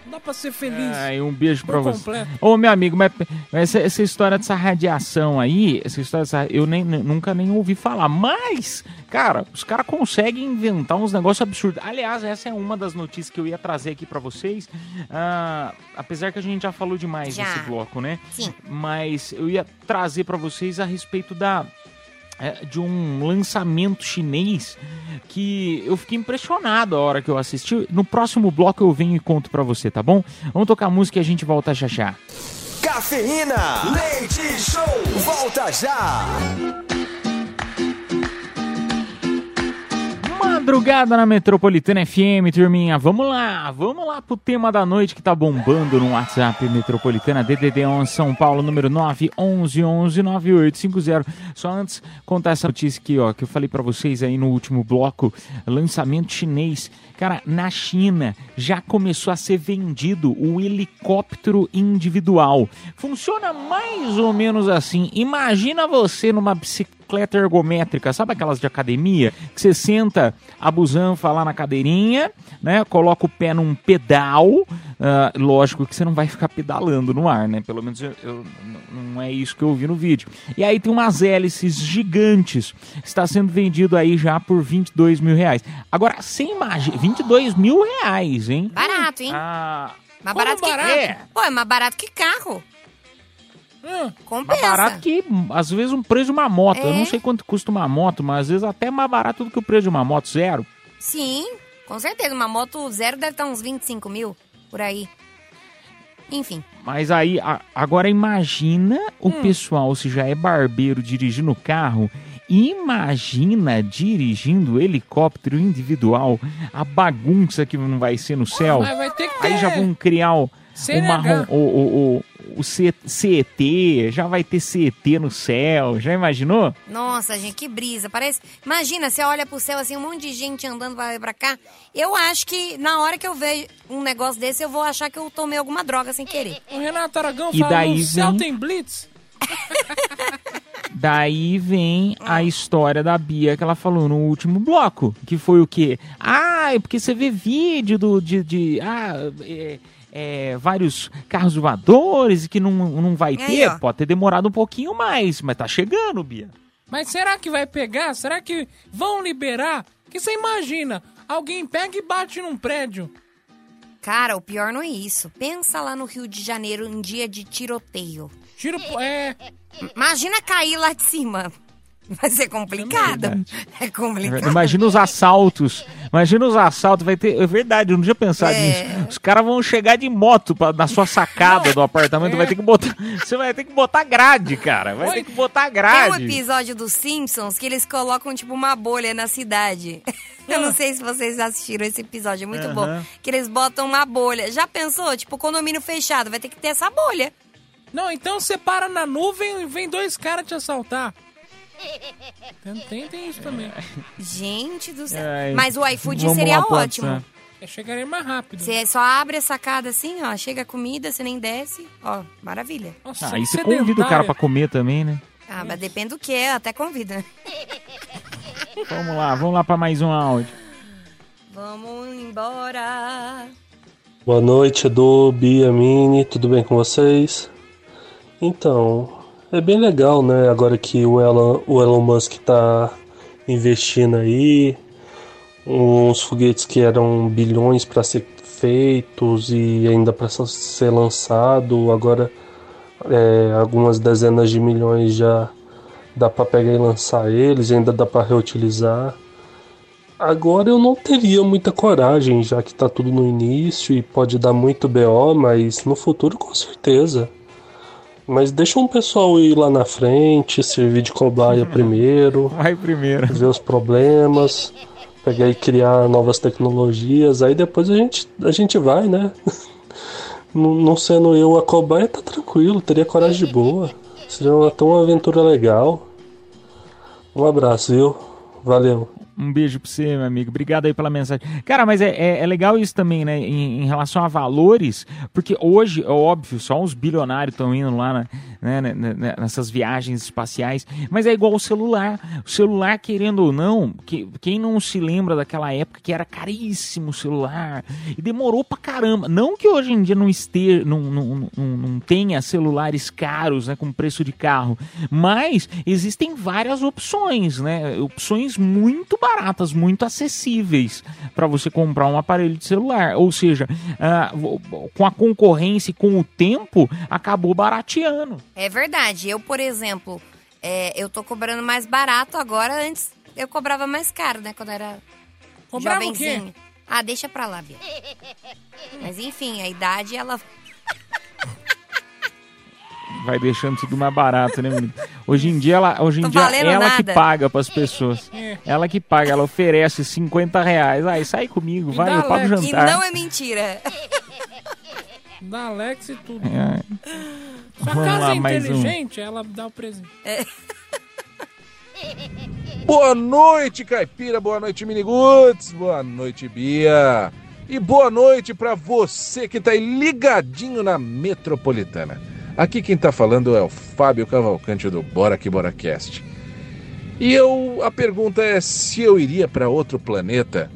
Dá pra ser feliz. Um beijo pra você. completo. Ô, meu amigo, mas essa, essa história dessa radiação aí, essa história dessa, eu nem, nunca nem ouvi falar. Mas, cara, os caras conseguem inventar uns negócios absurdos. Aliás, essa é uma das notícias que eu ia trazer aqui pra vocês. Ah, apesar que a gente já falou demais Já. nesse bloco, né? Sim. Mas eu ia trazer pra vocês a respeito da de um lançamento chinês que eu fiquei impressionado a hora que eu assisti. No próximo bloco eu venho e conto pra você, tá bom? Vamos tocar música e a gente volta já já. Cafeína, leite show, volta já. Madrugada na Metropolitana FM, turminha. Vamos lá, vamos lá pro tema da noite que tá bombando no WhatsApp Metropolitana DDD 11 São Paulo, número 911-9850. Só antes contar essa notícia aqui, ó, que eu falei pra vocês aí no último bloco, lançamento chinês. Cara, na China já começou a ser vendido o helicóptero individual. Funciona mais ou menos assim. Imagina você numa bicicleta ergométrica, sabe aquelas de academia? Que você senta a busanfa lá na cadeirinha, né? Coloca o pé num pedal. ah, lógico que você não vai ficar pedalando no ar, né? Pelo menos eu, eu- não é isso que eu vi no vídeo. E aí tem umas hélices gigantes. Está sendo vendido aí já por 22 mil reais. Agora, você imagina, 22 mil reais, hein? Barato, hein? Ah, mais como barato que barato? É. Pô, é mais barato que carro. Hum, mais barato que, às vezes, um preço de uma moto. Eu É. não sei quanto custa uma moto, mas às vezes até mais barato do que o preço de uma moto zero. Sim, com certeza. Uma moto zero deve estar uns 25 mil por aí. Enfim. Mas aí, a- agora imagina o pessoal, se já é barbeiro dirigindo o carro, imagina dirigindo helicóptero individual, a bagunça que não vai ser no céu. vai ter ter. Aí já vão criar o, o, CNH. marrom, o, o, o, o CET, já vai ter CET no céu, já imaginou? Nossa, gente, que brisa. Parece. Imagina, você olha pro céu assim, um monte de gente andando pra pra cá. Eu acho que na hora que eu vejo um negócio desse, eu vou achar que eu tomei alguma droga sem querer. O Renato Aragão E fala, daí no céu vem- tem blitz. Daí vem a história da Bia que ela falou no último bloco, que foi o quê? Ah, é porque você vê vídeo do, de, de ah, é, é, vários carros voadores e que não, não vai ter. Pode ter demorado um pouquinho mais, mas tá chegando, Bia. Mas será que vai pegar? Será que vão liberar? Que você imagina, alguém pega e bate num prédio. Cara, o pior não é isso. Pensa lá no Rio de Janeiro, um dia de tiroteio. Tiro, é, Imagina cair lá de cima. Vai ser complicado. É complicado. Imagina os assaltos. Imagina os assaltos. Vai ter. É verdade, eu não tinha pensado É. nisso. Os caras vão chegar de moto pra- na sua sacada do apartamento. É. Vai ter que botar. Você vai ter que botar grade, cara. Vai ter que botar Tem um grade. episódio dos Simpsons que eles colocam, tipo, uma bolha na cidade. Eu não sei se vocês assistiram esse episódio, é muito Aham. bom. Que eles botam uma bolha. Já pensou? Tipo, condomínio fechado, vai ter que ter essa bolha. Não, então você para na nuvem e vem dois caras te assaltar. Tem, tem, isso também. Gente do céu. Ai, Mas o iFood vamos seria lá ótimo. Eu chegaria mais rápido. Você só abre a sacada assim, ó, chega a comida, você nem desce, ó, maravilha. Nossa, Ah, aí você sedentária. convida o cara pra comer também, né? Ah, mas depende do que é, até convida. Vamos lá, vamos lá pra mais um áudio. Vamos embora. Boa noite, Edu, Bia, Mini, tudo bem com vocês? Então, é bem legal, né? Agora que o Elon, o Elon Musk tá investindo aí, uns foguetes que eram bilhões para ser feitos e ainda para ser lançado, agora é, algumas dezenas de milhões já dá para pegar e lançar eles, ainda dá para reutilizar. Agora eu não teria muita coragem, já que tá tudo no início e pode dar muito BO, mas no futuro com certeza. Mas deixa um pessoal ir lá na frente, servir de cobaia primeiro, Vai primeiro. ver os problemas, pegar e criar novas tecnologias, aí depois a gente, a gente vai, né? Não sendo eu a cobaia, tá tranquilo, teria coragem de boa. Seria uma, até uma aventura legal. Um abraço, viu? Valeu. Um beijo pra você, meu amigo. Obrigado aí pela mensagem. Cara, mas é, é, é legal isso também, né? Em, em relação a valores, porque hoje, é óbvio, só uns bilionários estão indo lá na- né, né, né, nessas viagens espaciais. Mas é igual o celular. O celular, querendo ou não, que, quem não se lembra daquela época que era caríssimo o celular e demorou pra caramba. Não que hoje em dia não esteja, não, não, não, não tenha celulares caros, né, com preço de carro, mas existem várias opções, né? Opções muito baratas, muito acessíveis para você comprar um aparelho de celular. Ou seja, ah, com a concorrência e com o tempo, acabou barateando. É verdade. Eu, por exemplo, é, eu tô cobrando mais barato agora. Antes eu cobrava mais caro, né? Quando era Cobrava o jovenzinho. Ah, deixa pra lá, Bia. Mas enfim, a idade, ela... Vai deixando tudo mais barato, né, menino? Hoje em dia, ela, hoje em dia ela que paga pras pessoas. Ela que paga, ela oferece 50 reais. Aí sai comigo, vai, eu pago leve. E jantar. não é mentira. Da Alex e tudo. É. Sua Vamos casa lá, é mais um. inteligente, ela dá o presente. Boa noite, Caipira. Boa noite, Miniguts. Boa noite, Bia. E boa noite pra você que tá aí ligadinho na Metropolitana. Aqui quem tá falando é o Fábio Cavalcante do Bora Que Bora Cast. E eu a pergunta é se eu iria pra outro planeta.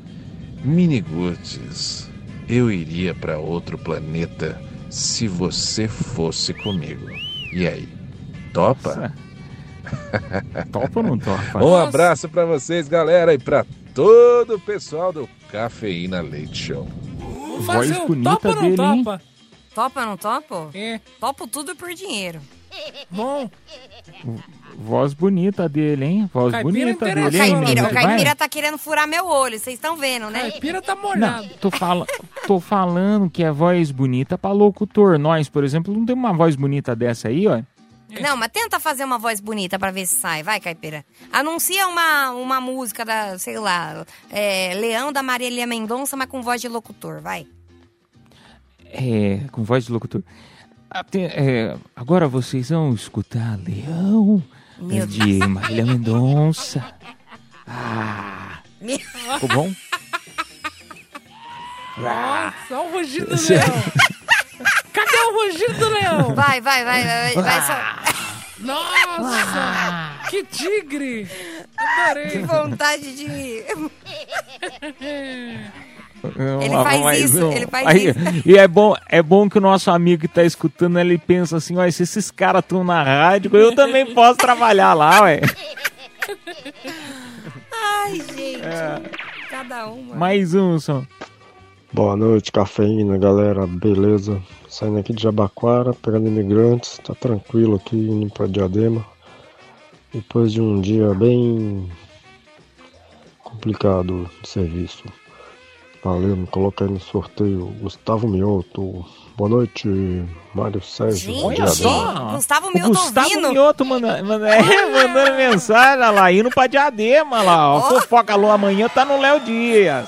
Miniguts, eu iria pra outro planeta se você fosse comigo. E aí? Topa? Topa ou não topa? Um abraço pra vocês, galera, e pra todo o pessoal do Cafeína Leite Show. Voz fazer o bonita topa ou não dele, hein? topa? Topa ou não topo? É. Topo tudo por dinheiro. Bom, Voz bonita dele, hein? Voz Caipira bonita. O dele, hein? caipira, o caipira tá querendo furar meu olho, vocês estão vendo, né? caipira tá Não, molhado. tô, fala, tô falando que é voz bonita pra locutor. Nós, por exemplo, não temos uma voz bonita dessa aí, ó. Não, mas tenta fazer uma voz bonita pra ver se sai. Vai, caipira. Anuncia uma, uma música da, sei lá, é, Leão da Marília Mendonça, mas com voz de locutor, vai. É, com voz de locutor. Até, é, agora vocês vão escutar Leão Meu de Marília Mendonça. Ah, ficou bom? Nossa, olha o rugido do leão. Cadê o rugido do leão? Vai, vai, vai, vai, vai, vai só. Nossa, que tigre. Que Adorei. vontade de. Ele Ó, faz isso, um. ele faz Aí, isso. E é bom, é bom que o nosso amigo que tá escutando, ele pensa assim, ó, se esses caras estão na rádio, eu também posso trabalhar lá, ué. Ai, gente. Cada uma. Mais um, só. Boa noite, cafeína, galera, beleza? Saindo aqui de Jabaquara, pegando imigrantes, tá tranquilo aqui, indo pra Diadema. Depois de um dia bem complicado de serviço. Valeu, me coloca aí no sorteio. Gustavo Mioto. Boa noite, Mário Sérgio. Gente, Olha só. Gustavo O Milton Gustavo vindo. Mioto manda, manda, é, mandando mensagem olha lá, indo pra Diadema lá, ó. Fofoca Alô amanhã tá no Léo Dias.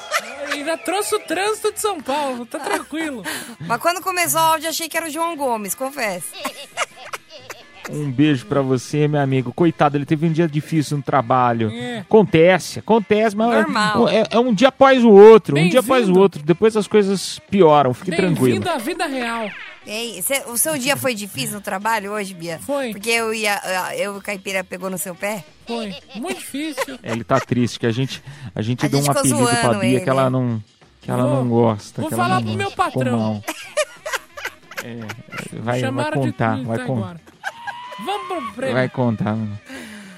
Ainda trouxe o trânsito de São Paulo, tá tranquilo. Mas quando começou o áudio, achei que era o João Gomes, confesso. Um beijo pra você, meu amigo. Coitado, ele teve um dia difícil no trabalho. É. Acontece, acontece, mas Normal. é, é um dia após o outro, um dia após o outro. Depois as coisas pioram, fique tranquilo. Bem-vindo à vida real. Ei, cê- o seu dia foi difícil no trabalho hoje, Bia? Foi. Porque eu ia, eu e o Caipira pegou no seu pé? Foi muito difícil. Ele tá triste, que a gente, a gente A deu gente um apelido pra Bia ele. que ela não, que ela Vou- não gosta. vou que ela falar não pro meu patrão. É, vai, vai contar, de vai tá contar. Vamos pro prêmio. Vai contar, mano.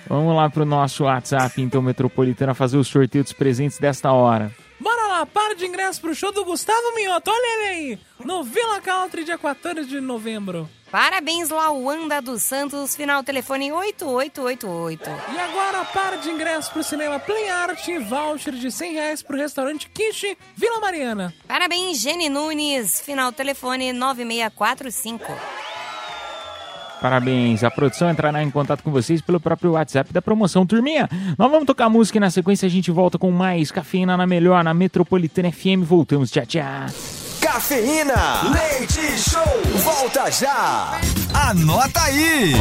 Vamos lá pro nosso WhatsApp, então, Metropolitana, fazer o sorteio dos presentes desta hora. Bora lá, para de ingresso pro show do Gustavo Mioto. Olha ele aí, no Villa Country, dia 14 de novembro. Parabéns, Lauanda dos Santos, final telefone 8888. E agora, para de ingresso pro cinema Play Art e voucher de 100 reais pro restaurante Quiche Vila Mariana. Parabéns, Jenny Nunes, final telefone 9645. Parabéns. A produção entrará em contato com vocês pelo próprio WhatsApp da promoção. Turminha, nós vamos tocar música e na sequência a gente volta com mais cafeína na melhor, na Metropolitana FM. Voltamos, tchau, tchau. Cafeína, leite show, volta já. Anota aí!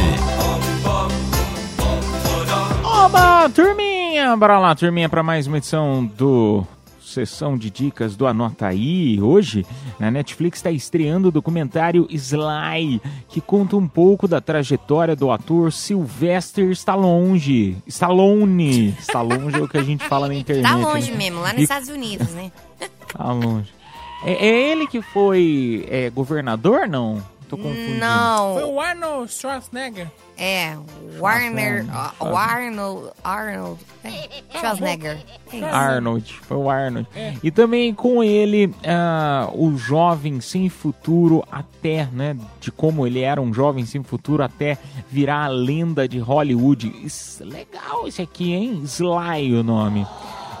Oba, turminha! Bora lá, turminha, para mais uma edição do sessão de dicas do Anota Aí. Hoje, na Netflix está estreando o documentário Sly, que conta um pouco da trajetória do ator Sylvester Stallone. Stallone. Stallone é o que a gente fala na internet. Tá longe né? mesmo, lá nos E- Estados Unidos, né? Tá longe. É, é ele que foi é, governador, não? Tô confundindo. Não. Foi o Arnold Schwarzenegger. É, Warner. Ah, o Arnold. Arnold. é, Schwarzenegger. É. Arnold, foi o Arnold. É. E também com ele, ah, o jovem sem futuro até, né? De como ele era um jovem sem futuro até virar a lenda de Hollywood. Isso, legal esse aqui, hein? Sly o nome.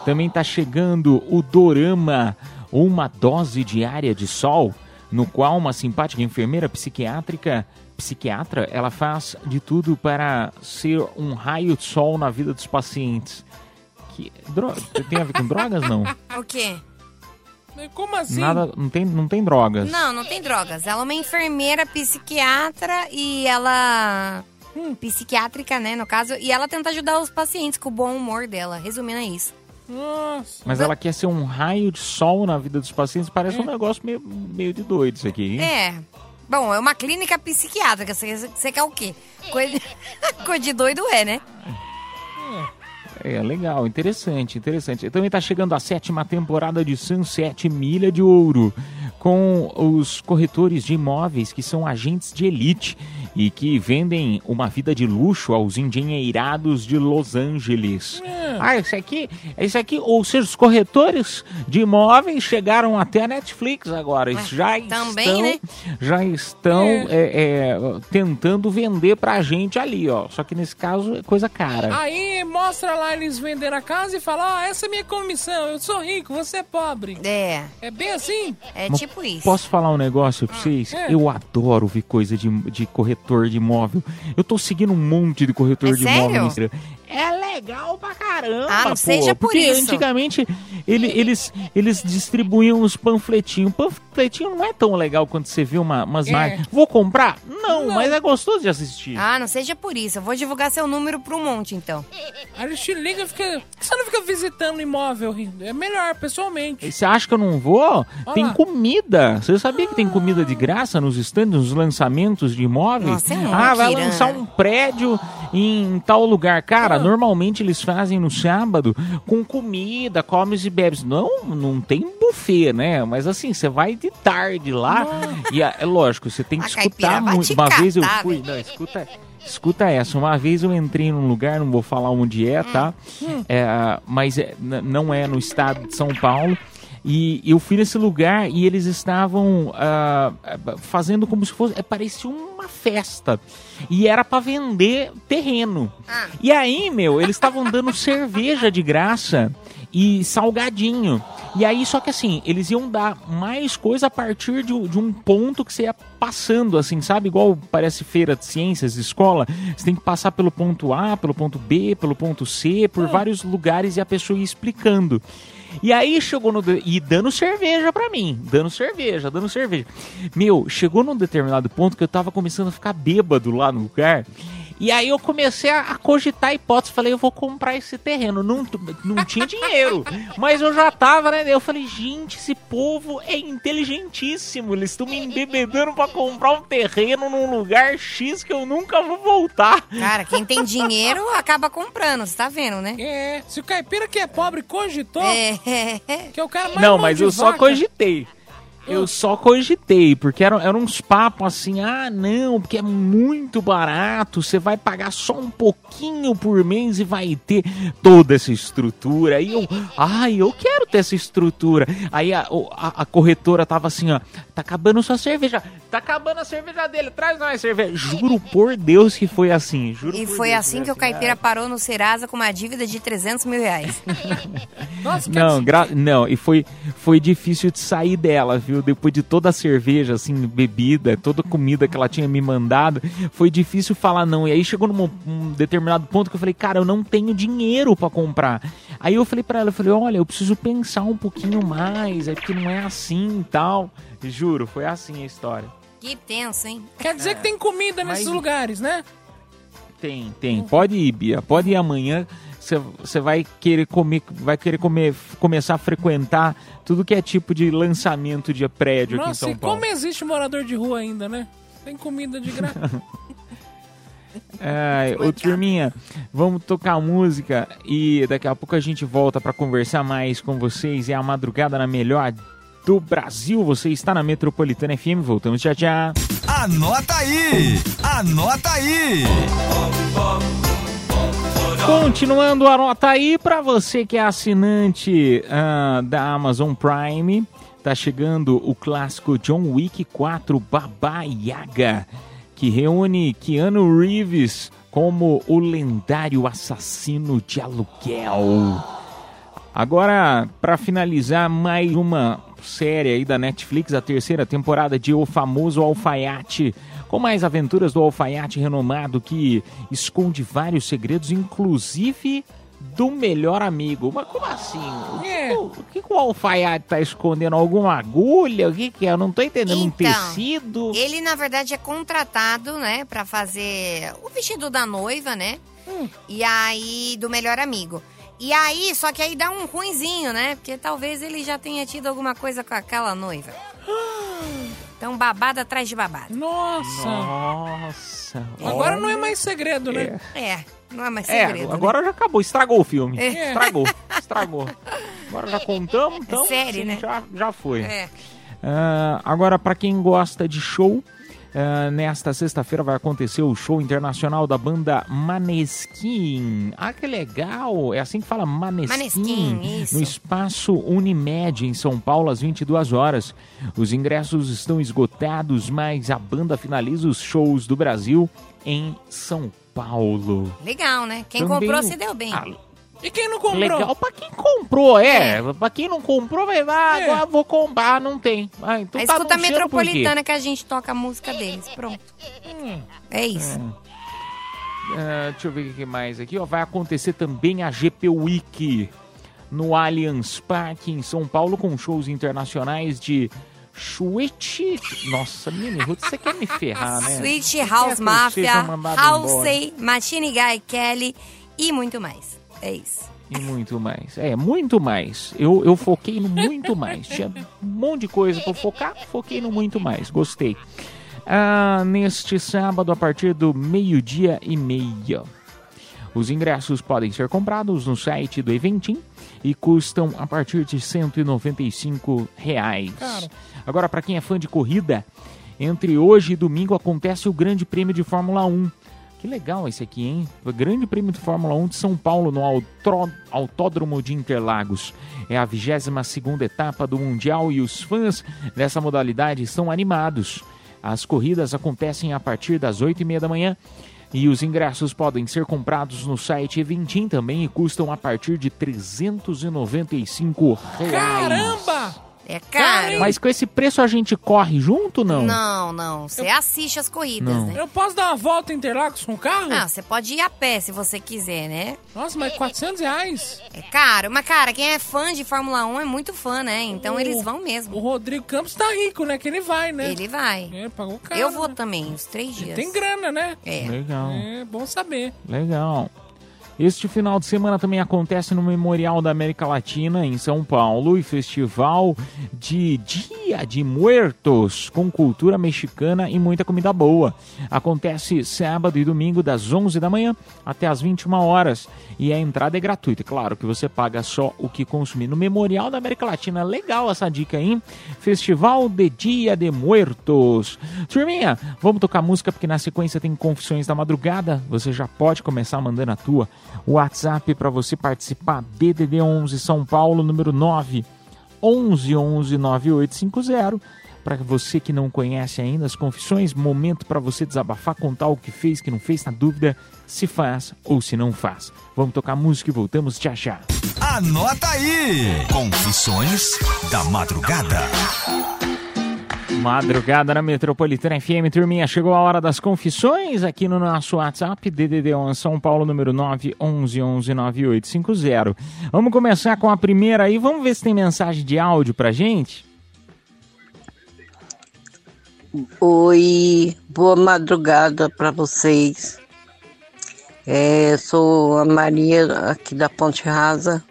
Também tá chegando o Dorama, uma dose diária de sol, no qual uma simpática enfermeira psiquiátrica psiquiatra, ela faz de tudo para ser um raio de sol na vida dos pacientes. Que dro... tem a ver com drogas não? O quê? Como assim? Nada, não tem, não tem drogas. Não, não tem drogas. Ela é uma enfermeira psiquiatra e ela. Hum, psiquiátrica, né, no caso. E ela tenta ajudar os pacientes com o bom humor dela. Resumindo, é isso. Nossa. Mas ela quer ser um raio de sol na vida dos pacientes. Parece um negócio meio, meio de doido isso aqui. hein? É. Bom, é uma clínica psiquiátrica. Você, quer o quê? Coisa, coisa de doido é, né? É, legal, interessante, interessante. Também tá chegando a sétima temporada de Sunset Milha de Ouro, com os corretores de imóveis que são agentes de elite e que vendem uma vida de luxo aos engenheirados de Los Angeles. Ah, esse aqui, esse aqui, ou seja, os corretores de imóveis chegaram até a Netflix agora. Eles já também, estão, né? já estão É. é, é, tentando vender pra gente ali, ó. Só que nesse caso é coisa cara. Aí mostra lá eles vendendo a casa e fala: Ó, essa é minha comissão, eu sou rico, você é pobre. É. É bem assim? É Mas tipo isso. Posso falar um negócio pra vocês? É. Eu adoro ver coisa de, de corretor de imóvel. Eu tô seguindo um monte de corretor É de imóvel sério? no Instagram. É legal pra caramba, Ah, não pô, seja por porque isso. antigamente ele- eles, eles distribuíam os panfletinhos. Panfletinho não é tão legal quando você vê uma, umas É. marcas. Vou comprar? Não, mas é gostoso de assistir. Ah, não seja por isso. Eu vou divulgar seu número pro monte, então. Aí eles te ligam e fica. Por que você não fica visitando imóvel, Rindo? É melhor, pessoalmente. E Você acha que eu não vou? tem lá. comida. Você sabia que tem comida de graça nos estandes, nos lançamentos de imóveis? Nossa, é ah, vai lançar um prédio em tal lugar. Cara, normalmente eles fazem no sábado com comida, comes e bebes. Não, não tem buffet, né? Mas assim, você vai de tarde lá e é lógico, você tem que A escutar muito. Uma vez eu fui, velho. não, escuta, escuta essa. Uma vez eu entrei num lugar, não vou falar onde é, tá? Hum. É, mas é, não é no estado de São Paulo. E eu fui nesse lugar e eles estavam ah, fazendo como se fosse. é, parecia uma festa. E era pra vender terreno. Ah. E aí, meu, eles estavam dando cerveja de graça e salgadinho. E aí, só que assim, eles iam dar mais coisa a partir de, de um ponto que você ia passando, assim, sabe? Igual parece feira de ciências escola. Você tem que passar pelo ponto A, pelo ponto B, pelo ponto C, por vários lugares e a pessoa ia explicando. E aí chegou no. E dando cerveja pra mim. Dando cerveja, dando cerveja. Meu, chegou num determinado ponto que eu tava começando a ficar bêbado lá no lugar. E aí eu comecei a, a cogitar a hipótese. Falei, eu vou comprar esse terreno. Não, não tinha dinheiro. mas eu já tava, né? Eu falei, gente, esse povo é inteligentíssimo. Eles estão me embebedando pra comprar um terreno num lugar X que eu nunca vou voltar. Cara, quem tem dinheiro acaba comprando, você tá vendo, né? É, se o caipira que é pobre cogitou, É. que é o cara mais Não, mas eu só vaca. cogitei. Eu só cogitei, porque eram, eram uns papos assim, ah, não, porque é muito barato, você vai pagar só um pouquinho por mês e vai ter toda essa estrutura. Aí eu, ai, eu quero ter essa estrutura. Aí a, a, a corretora tava assim, ó, tá acabando sua cerveja, tá acabando a cerveja dele, traz mais cerveja. Juro por Deus que foi assim, juro E por foi Deus assim que o caipira parou no Serasa com uma dívida de 300 mil reais. Nossa, que Não, gra- não, e foi, foi difícil de sair dela, viu? Depois de toda a cerveja, assim, bebida, toda a comida que ela tinha me mandado, foi difícil falar não. E aí chegou num um determinado ponto que eu falei, cara, eu não tenho dinheiro pra comprar. Aí eu falei pra ela, eu falei, olha, eu preciso pensar um pouquinho mais, é porque não é assim e tal. Juro, foi assim a história. que tenso, hein? Quer dizer que tem comida nesses Mas- lugares, né? Tem, tem. Pode ir, Bia. Pode ir amanhã. Você- vai querer comer, vai querer comer, começar a frequentar tudo que é tipo de lançamento de prédio aqui em Nossa, São e Paulo. como existe morador de rua ainda, né? Tem comida de graça. Ai, ô turminha, vamos tocar música e daqui a pouco a gente volta pra conversar mais com vocês. É a madrugada na melhor do Brasil. Você está na Metropolitana FM. Voltamos já já. Anota aí! Anota aí! Continuando, anota aí para você que é assinante ah, da Amazon Prime. Tá chegando o clássico John Wick 4 Baba Yaga, que reúne Keanu Reeves como o lendário assassino de aluguel. Agora, para finalizar, mais uma série aí da Netflix, a terceira temporada de O Famoso Alfaiate, com mais aventuras do alfaiate renomado que esconde vários segredos, inclusive do melhor amigo. Mas como assim? O que, o, o que o alfaiate tá escondendo? Alguma agulha? O que que é? Eu não tô entendendo. um Então, tecido? Ele, na verdade, é contratado, né, pra fazer o vestido da noiva, né? E aí, do melhor amigo. E aí, só que aí dá um ruinzinho, né? Porque talvez ele já tenha tido alguma coisa com aquela noiva. Então, babada atrás de babada. Nossa! Nossa! Agora não é mais segredo, né? É, não é mais É, segredo. né? agora já acabou, estragou o filme. É. Estragou, estragou. Agora já contamos, então. série, assim, né? Já, já foi. É. Ah, agora, para quem gosta de show, ah, nesta sexta-feira vai acontecer o show internacional da banda Maneskin. Ah, que legal! É assim que fala Maneskin. Maneskin, isso. No espaço Unimed, em São Paulo, às 22 horas. Os ingressos estão esgotados, mas a banda finaliza os shows do Brasil em São Paulo. Legal, né? Quem Também comprou se deu bem. Ah, E quem não comprou? Legal pra quem comprou, é. Pra quem não comprou, vai lá, agora vou comprar, não tem. Ah, então tá escuta a anunciando por quê? metropolitana que a gente toca a música deles. Pronto. É isso. Ah, deixa eu ver o que mais aqui. Ó, vai acontecer também a GP Week no Allianz Parque em São Paulo com shows internacionais de Switch. Nossa, Ruth, você quer me ferrar, né? Switch, House Mafia? Halsey, Machine Guy Kelly e muito mais. É isso. E muito mais. É, muito mais. Eu, eu foquei no muito mais. Tinha um monte de coisa pra eu focar, foquei no muito mais. Gostei. Ah, neste sábado, a partir do meio-dia e meia. Os ingressos podem ser comprados no site do Eventim e custam a partir de 195 reais. Cara. Agora, para quem é fã de corrida, entre hoje e domingo acontece o Grande Prêmio de Fórmula 1. Que legal esse aqui, hein? O Grande Prêmio de Fórmula 1 de São Paulo, no Autódromo de Interlagos. É a 22ª etapa do Mundial e os fãs dessa modalidade estão animados. As corridas acontecem a partir das 8h30 da manhã e os ingressos podem ser comprados no site Eventim também e custam a partir de 395 reais. Caramba! É caro. Mas com esse preço a gente corre junto, não? Não, não. Você assiste as corridas, Não. né? Eu posso dar uma volta em Interlagos com o carro? Não, você pode ir a pé se você quiser, né? Nossa, mas 400 reais? É caro. Mas, cara, quem é fã de Fórmula 1 é muito fã, né? Então O- eles vão mesmo. O Rodrigo Campos tá rico, né? Que ele vai, né? Ele vai. É, pagou caro. Eu vou né? também, os três dias. Tem grana, né? É. Legal. É bom saber. Legal. Este final de semana também acontece no Memorial da América Latina, em São Paulo, e festival de Dia de Muertos, com cultura mexicana e muita comida boa. Acontece sábado e domingo, das 11 da manhã até as 21 horas. E a entrada é gratuita. Claro que você paga só o que consumir. No Memorial da América Latina, legal essa dica, hein? Festival de Dia de Muertos. Turminha, vamos tocar música porque na sequência tem Confissões da Madrugada. Você já pode começar mandando a tua. O WhatsApp para você participar, DDD 11 São Paulo, número 9 11 11 9850. Para você que não conhece ainda as confissões, momento para você desabafar, contar o que fez, que não fez, na dúvida, se faz ou se não faz. Vamos tocar música e voltamos já já. Anota aí! Confissões da Madrugada. Madrugada na Metropolitana FM, turminha, chegou a hora das confissões aqui no nosso WhatsApp, DDD1 São Paulo, número 9119850. Vamos começar com a primeira aí, vamos ver se tem mensagem de áudio pra gente? Oi, boa madrugada para vocês. É, sou a Maria aqui da Ponte Rasa.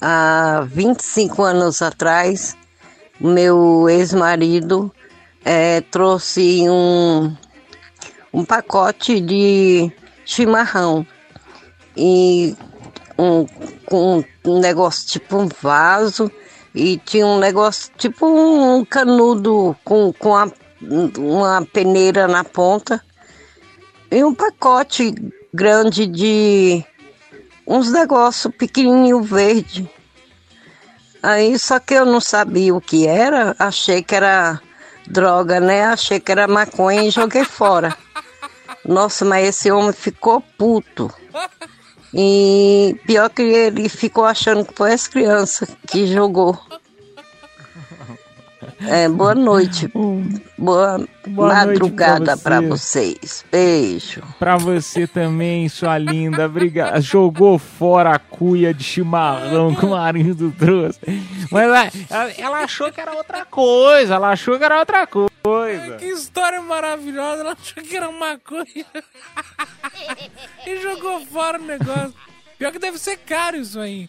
Há 25 anos atrás, meu ex-marido é, trouxe um, um pacote de chimarrão e um, com um negócio tipo um vaso e tinha um negócio tipo um canudo com, com a- uma peneira na ponta e um pacote grande de uns negócios pequenininho verde. Aí só que eu não sabia o que era, achei que era droga, né? Achei que era maconha e joguei fora. Nossa, mas esse homem ficou puto. E pior que ele ficou achando que foi as crianças que jogou. É, boa noite. Boa, Boa noite madrugada pra pra você. vocês. Beijo. Pra você também, sua linda. Obrigado. Jogou fora a cuia de chimarrão que o marido trouxe. Mas ela, ela- ela achou que era outra coisa. Ela achou que era outra coisa. Que história maravilhosa. Ela achou que era maconha. e jogou fora o negócio. Pior que deve ser caro isso aí.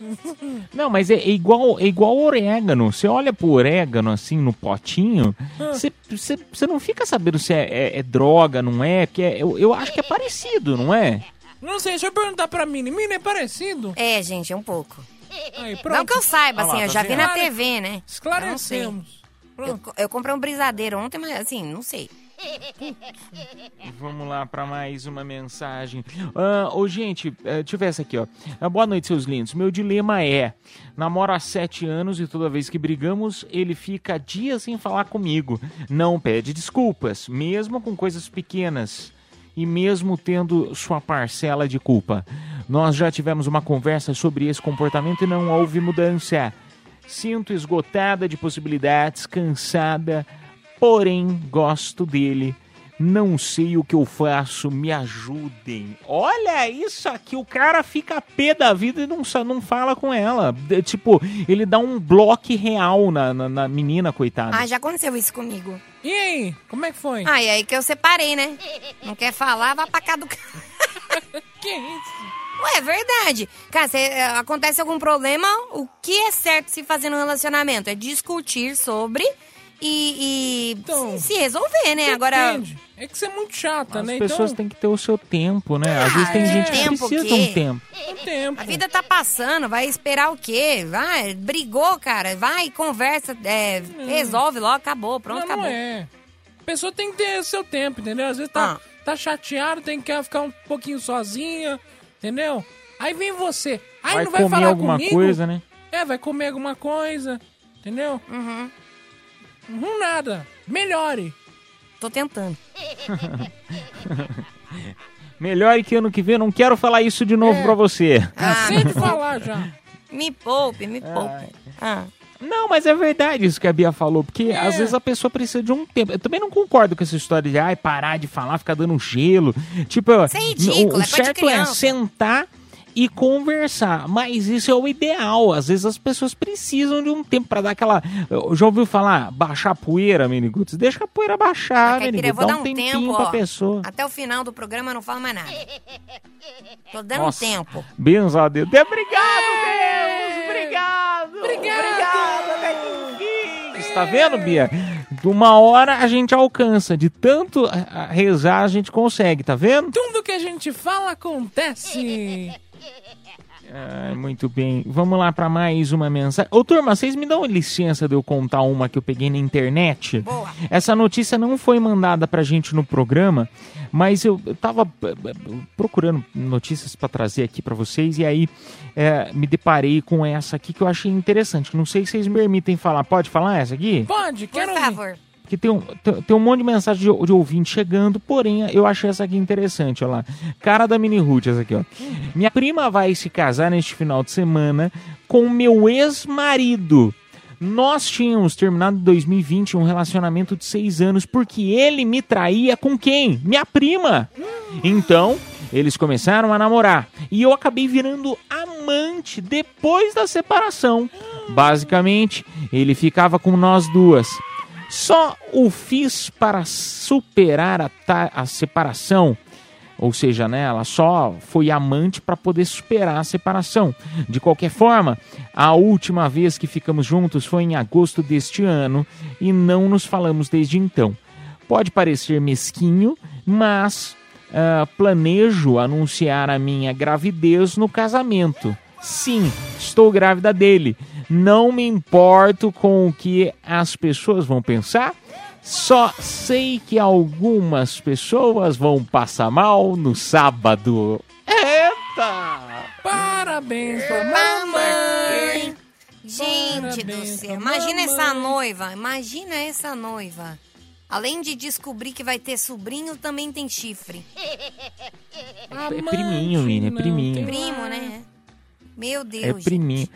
Não, mas é, é igual é igual orégano. Você olha pro orégano assim no potinho, Ah. você- não fica sabendo se é, é- é droga, não é? Porque é- eu, eu acho que é parecido, não é? Não sei, deixa eu perguntar pra Mini. Mini é parecido? É, gente, é um pouco. Aí. Não que eu saiba, Ah lá, assim, eu tá já vi na TV, né? Esclarecemos. Eu, eu comprei um brisadeiro ontem, mas assim, não sei. Vamos lá para mais uma mensagem. Ah, ô, gente, eh, deixa eu ver essa aqui, ó. Ah, boa noite, seus lindos. Meu dilema é: namoro há sete anos e toda vez que brigamos, ele fica dias sem falar comigo. Não pede desculpas, mesmo com coisas pequenas. E mesmo tendo sua parcela de culpa. Nós já tivemos uma conversa sobre esse comportamento e não houve mudança. Sinto esgotada de possibilidades, cansada, porém gosto dele. Não sei o que eu faço, me ajudem. Olha isso aqui, o cara fica pé da vida e não, não fala com ela. De- Tipo, ele dá um bloco real na, na, na menina, coitada. Ah, já aconteceu isso comigo. E aí, como é que foi? Ah, e aí que eu separei, né? Não quer falar, vai pra cá do cara. que isso? Ué, é verdade. Cara, se é, acontece algum problema, o que é certo se fazer no relacionamento? É discutir sobre e, e se, se resolver, né? Agora. Depende. É que você é muito chata, As né? pessoas então, têm que ter o seu tempo, né? Às vezes tem Ah, gente que tempo precisa o de um tempo. um tempo. A vida tá passando, vai esperar o quê? Vai, brigou, cara. Vai, conversa, é, resolve logo, acabou, pronto, não, não acabou. é. A pessoa tem que ter seu tempo, entendeu? Às vezes tá, tá chateado, tem que ficar um pouquinho sozinha, entendeu? Aí vem você. Aí Vai não vai comer falar alguma comigo. coisa, né? É, vai comer alguma coisa, entendeu? Uhum. Uhum, nada. Melhore. Tô tentando. Melhor que ano que vem, eu não quero falar isso de novo É. pra você. Cansei de falar já. Me poupe, me poupe. Ah. Não, mas é verdade isso que a Bia falou, porque É. às vezes a pessoa precisa de um tempo. Eu também não concordo com essa história de ai, parar de falar, ficar dando gelo. Tipo, é ridículo, o, é o de certo é sentar e conversar, mas isso é o ideal. Às vezes as pessoas precisam de um tempo pra dar aquela. Já ouviu falar baixar a poeira, Miniguts? Deixa a poeira baixar, Miniguts. vou Dá dar um um tempinho tempo, pra ó. pessoa. Até o final do programa eu não falo mais nada. Tô dando Nossa. tempo. Benção a Deus. Obrigado, Deus! Obrigado! Obrigado! até que enfim! Você tá vendo, Bia? Uma hora a gente alcança. De tanto rezar, a gente consegue, tá vendo? Tudo que a gente fala acontece. Ai, muito bem. Vamos lá pra mais uma mensagem. Ô, turma, vocês me dão licença de eu contar uma que eu peguei na internet? Boa. Essa notícia não foi mandada pra gente no programa, mas eu eu tava eh, procurando notícias pra trazer aqui pra vocês e aí eh, me deparei com essa aqui que eu achei interessante. Não sei se vocês me permitem falar. Pode falar essa aqui? Pode, Por quero ouvir. favor. Porque tem um, tem um monte de mensagem de, de ouvinte chegando, porém eu achei essa aqui interessante, olha lá. Cara da Mini Ruth, essa aqui, ó. Minha prima vai se casar neste final de semana com meu ex-marido. Nós tínhamos terminado em 2020 um relacionamento de seis anos porque ele me traía com quem? Minha prima. Então, eles começaram a namorar e eu acabei virando amante depois da separação. Basicamente, ele ficava com nós duas. Só o fiz para superar a, a separação. Ou seja, né, ela só foi amante para poder superar a separação. De qualquer forma, a última vez que ficamos juntos foi em agosto deste ano e não nos falamos desde então. Pode parecer mesquinho, mas ah, planejo anunciar a minha gravidez no casamento. Sim, estou grávida dele. Não me importo com o que as pessoas vão pensar. Só sei que algumas pessoas vão passar mal no sábado. Eita! Parabéns pra mamãe. Gente do Parabéns céu, pra imagina essa mamãe. noiva, imagina essa noiva. Além de descobrir que vai ter sobrinho, também tem chifre. É priminho, menina, é priminho. Primo, né? Meu É Deus, priminho. gente,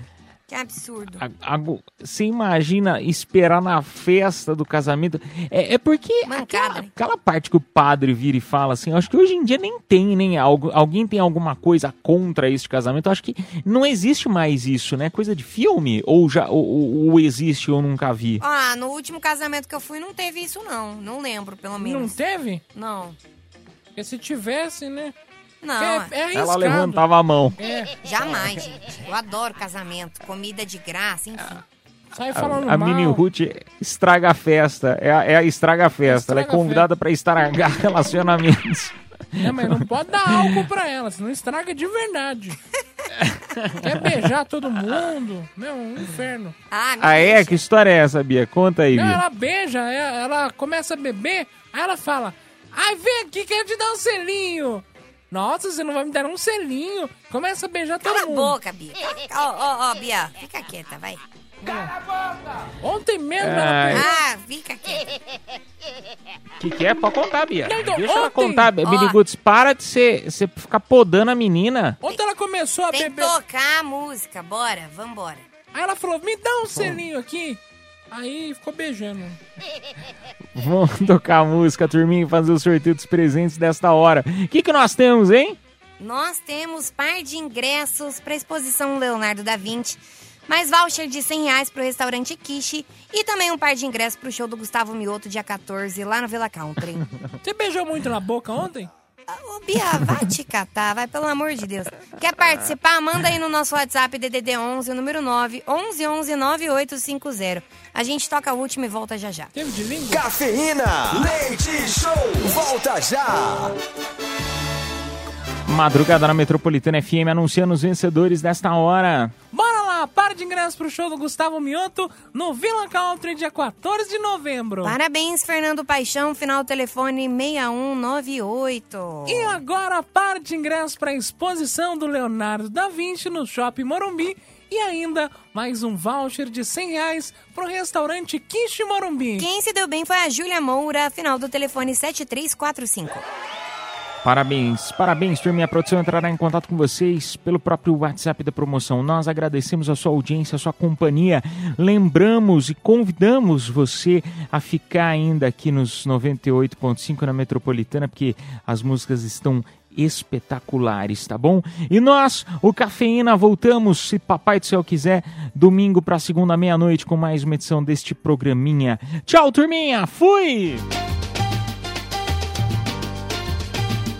que absurdo. A- ago- Você imagina esperar na festa do casamento? É, é porque aquela, aquela parte que o padre vira e fala assim, acho que hoje em dia nem tem, nem algo, alguém tem alguma coisa contra este casamento. Eu acho que não existe mais isso, né? Coisa de filme ou já ou- ou existe ou nunca vi. Ah, no último casamento que eu fui não teve isso não, não lembro pelo menos. Não teve? Não. Porque se tivesse, né? Não. É, é arriscado. Ela levantava a mão. É. Jamais, gente. Eu adoro casamento, comida de graça, enfim. Sai falando A, a mal. Mini Ruth estraga a festa, é a, é a estraga a festa. Ela é Estraga convidada para estragar relacionamentos. É, mas não pode dar álcool pra ela, senão estraga de verdade. Quer beijar todo mundo? Meu, um inferno. Ah, Ah, é? Que história é essa, Bia? Conta aí, Não, Bia. ela beija, é- ela começa a beber, aí ela fala: Ai, vem aqui, quero te dar um selinho. Nossa, você não vai me dar um selinho. Começa a beijar todo Cala a mundo. boca, Bia. Ó, ó, ó, Bia, fica quieta, vai. Ontem mesmo Ai. ela Ah, fica quieta. O que, que é? Pode contar, Bia. Não, Deixa ela ontem- contar. Ó. Billy Goods, para de você você ficar podando a menina. Ontem ela começou a Tem que beber. tocar a música, bora, vambora. Aí ela falou: Me dá um selinho aqui. Aí ficou beijando. Vamos tocar a música, turminha, e fazer o sorteio dos presentes desta hora. O que, que nós temos, hein? Nós temos par de ingressos para a exposição Leonardo da Vinci, mais voucher de 100 reais para o restaurante Kishi e também um par de ingressos para o show do Gustavo Mioto, dia 14, lá no Villa Country. Você beijou muito na boca ontem? Ô, Bia, vai te catar, vai, pelo amor de Deus. Quer participar? Manda aí no nosso WhatsApp DDD 11, o número 9, 11 11 9850. A gente toca o último e volta já já. Teve de língua? Cafeína, leite show, volta já. Madrugada na Metropolitana FM anunciando os vencedores desta hora. Bora lá, par de ingressos pro show do Gustavo Mioto no Villa Country, dia 14 de novembro. Parabéns, Fernando Paixão, final telefone 6198. E agora, par de ingressos para a exposição do Leonardo da Vinci no Shopping Morumbi e ainda mais um voucher de 100 reais pro restaurante Quiche Morumbi. Quem se deu bem foi a Júlia Moura, final do telefone 7345. Parabéns, parabéns, turminha. A produção entrará em contato com vocês pelo próprio WhatsApp da promoção. Nós agradecemos a sua audiência, a sua companhia. Lembramos e convidamos você a ficar ainda aqui nos 98.5 na Metropolitana, porque as músicas estão espetaculares, tá bom? E nós, o Cafeína, voltamos, se papai do céu quiser, domingo para segunda meia-noite com mais uma edição deste programinha. Tchau, turminha. Fui!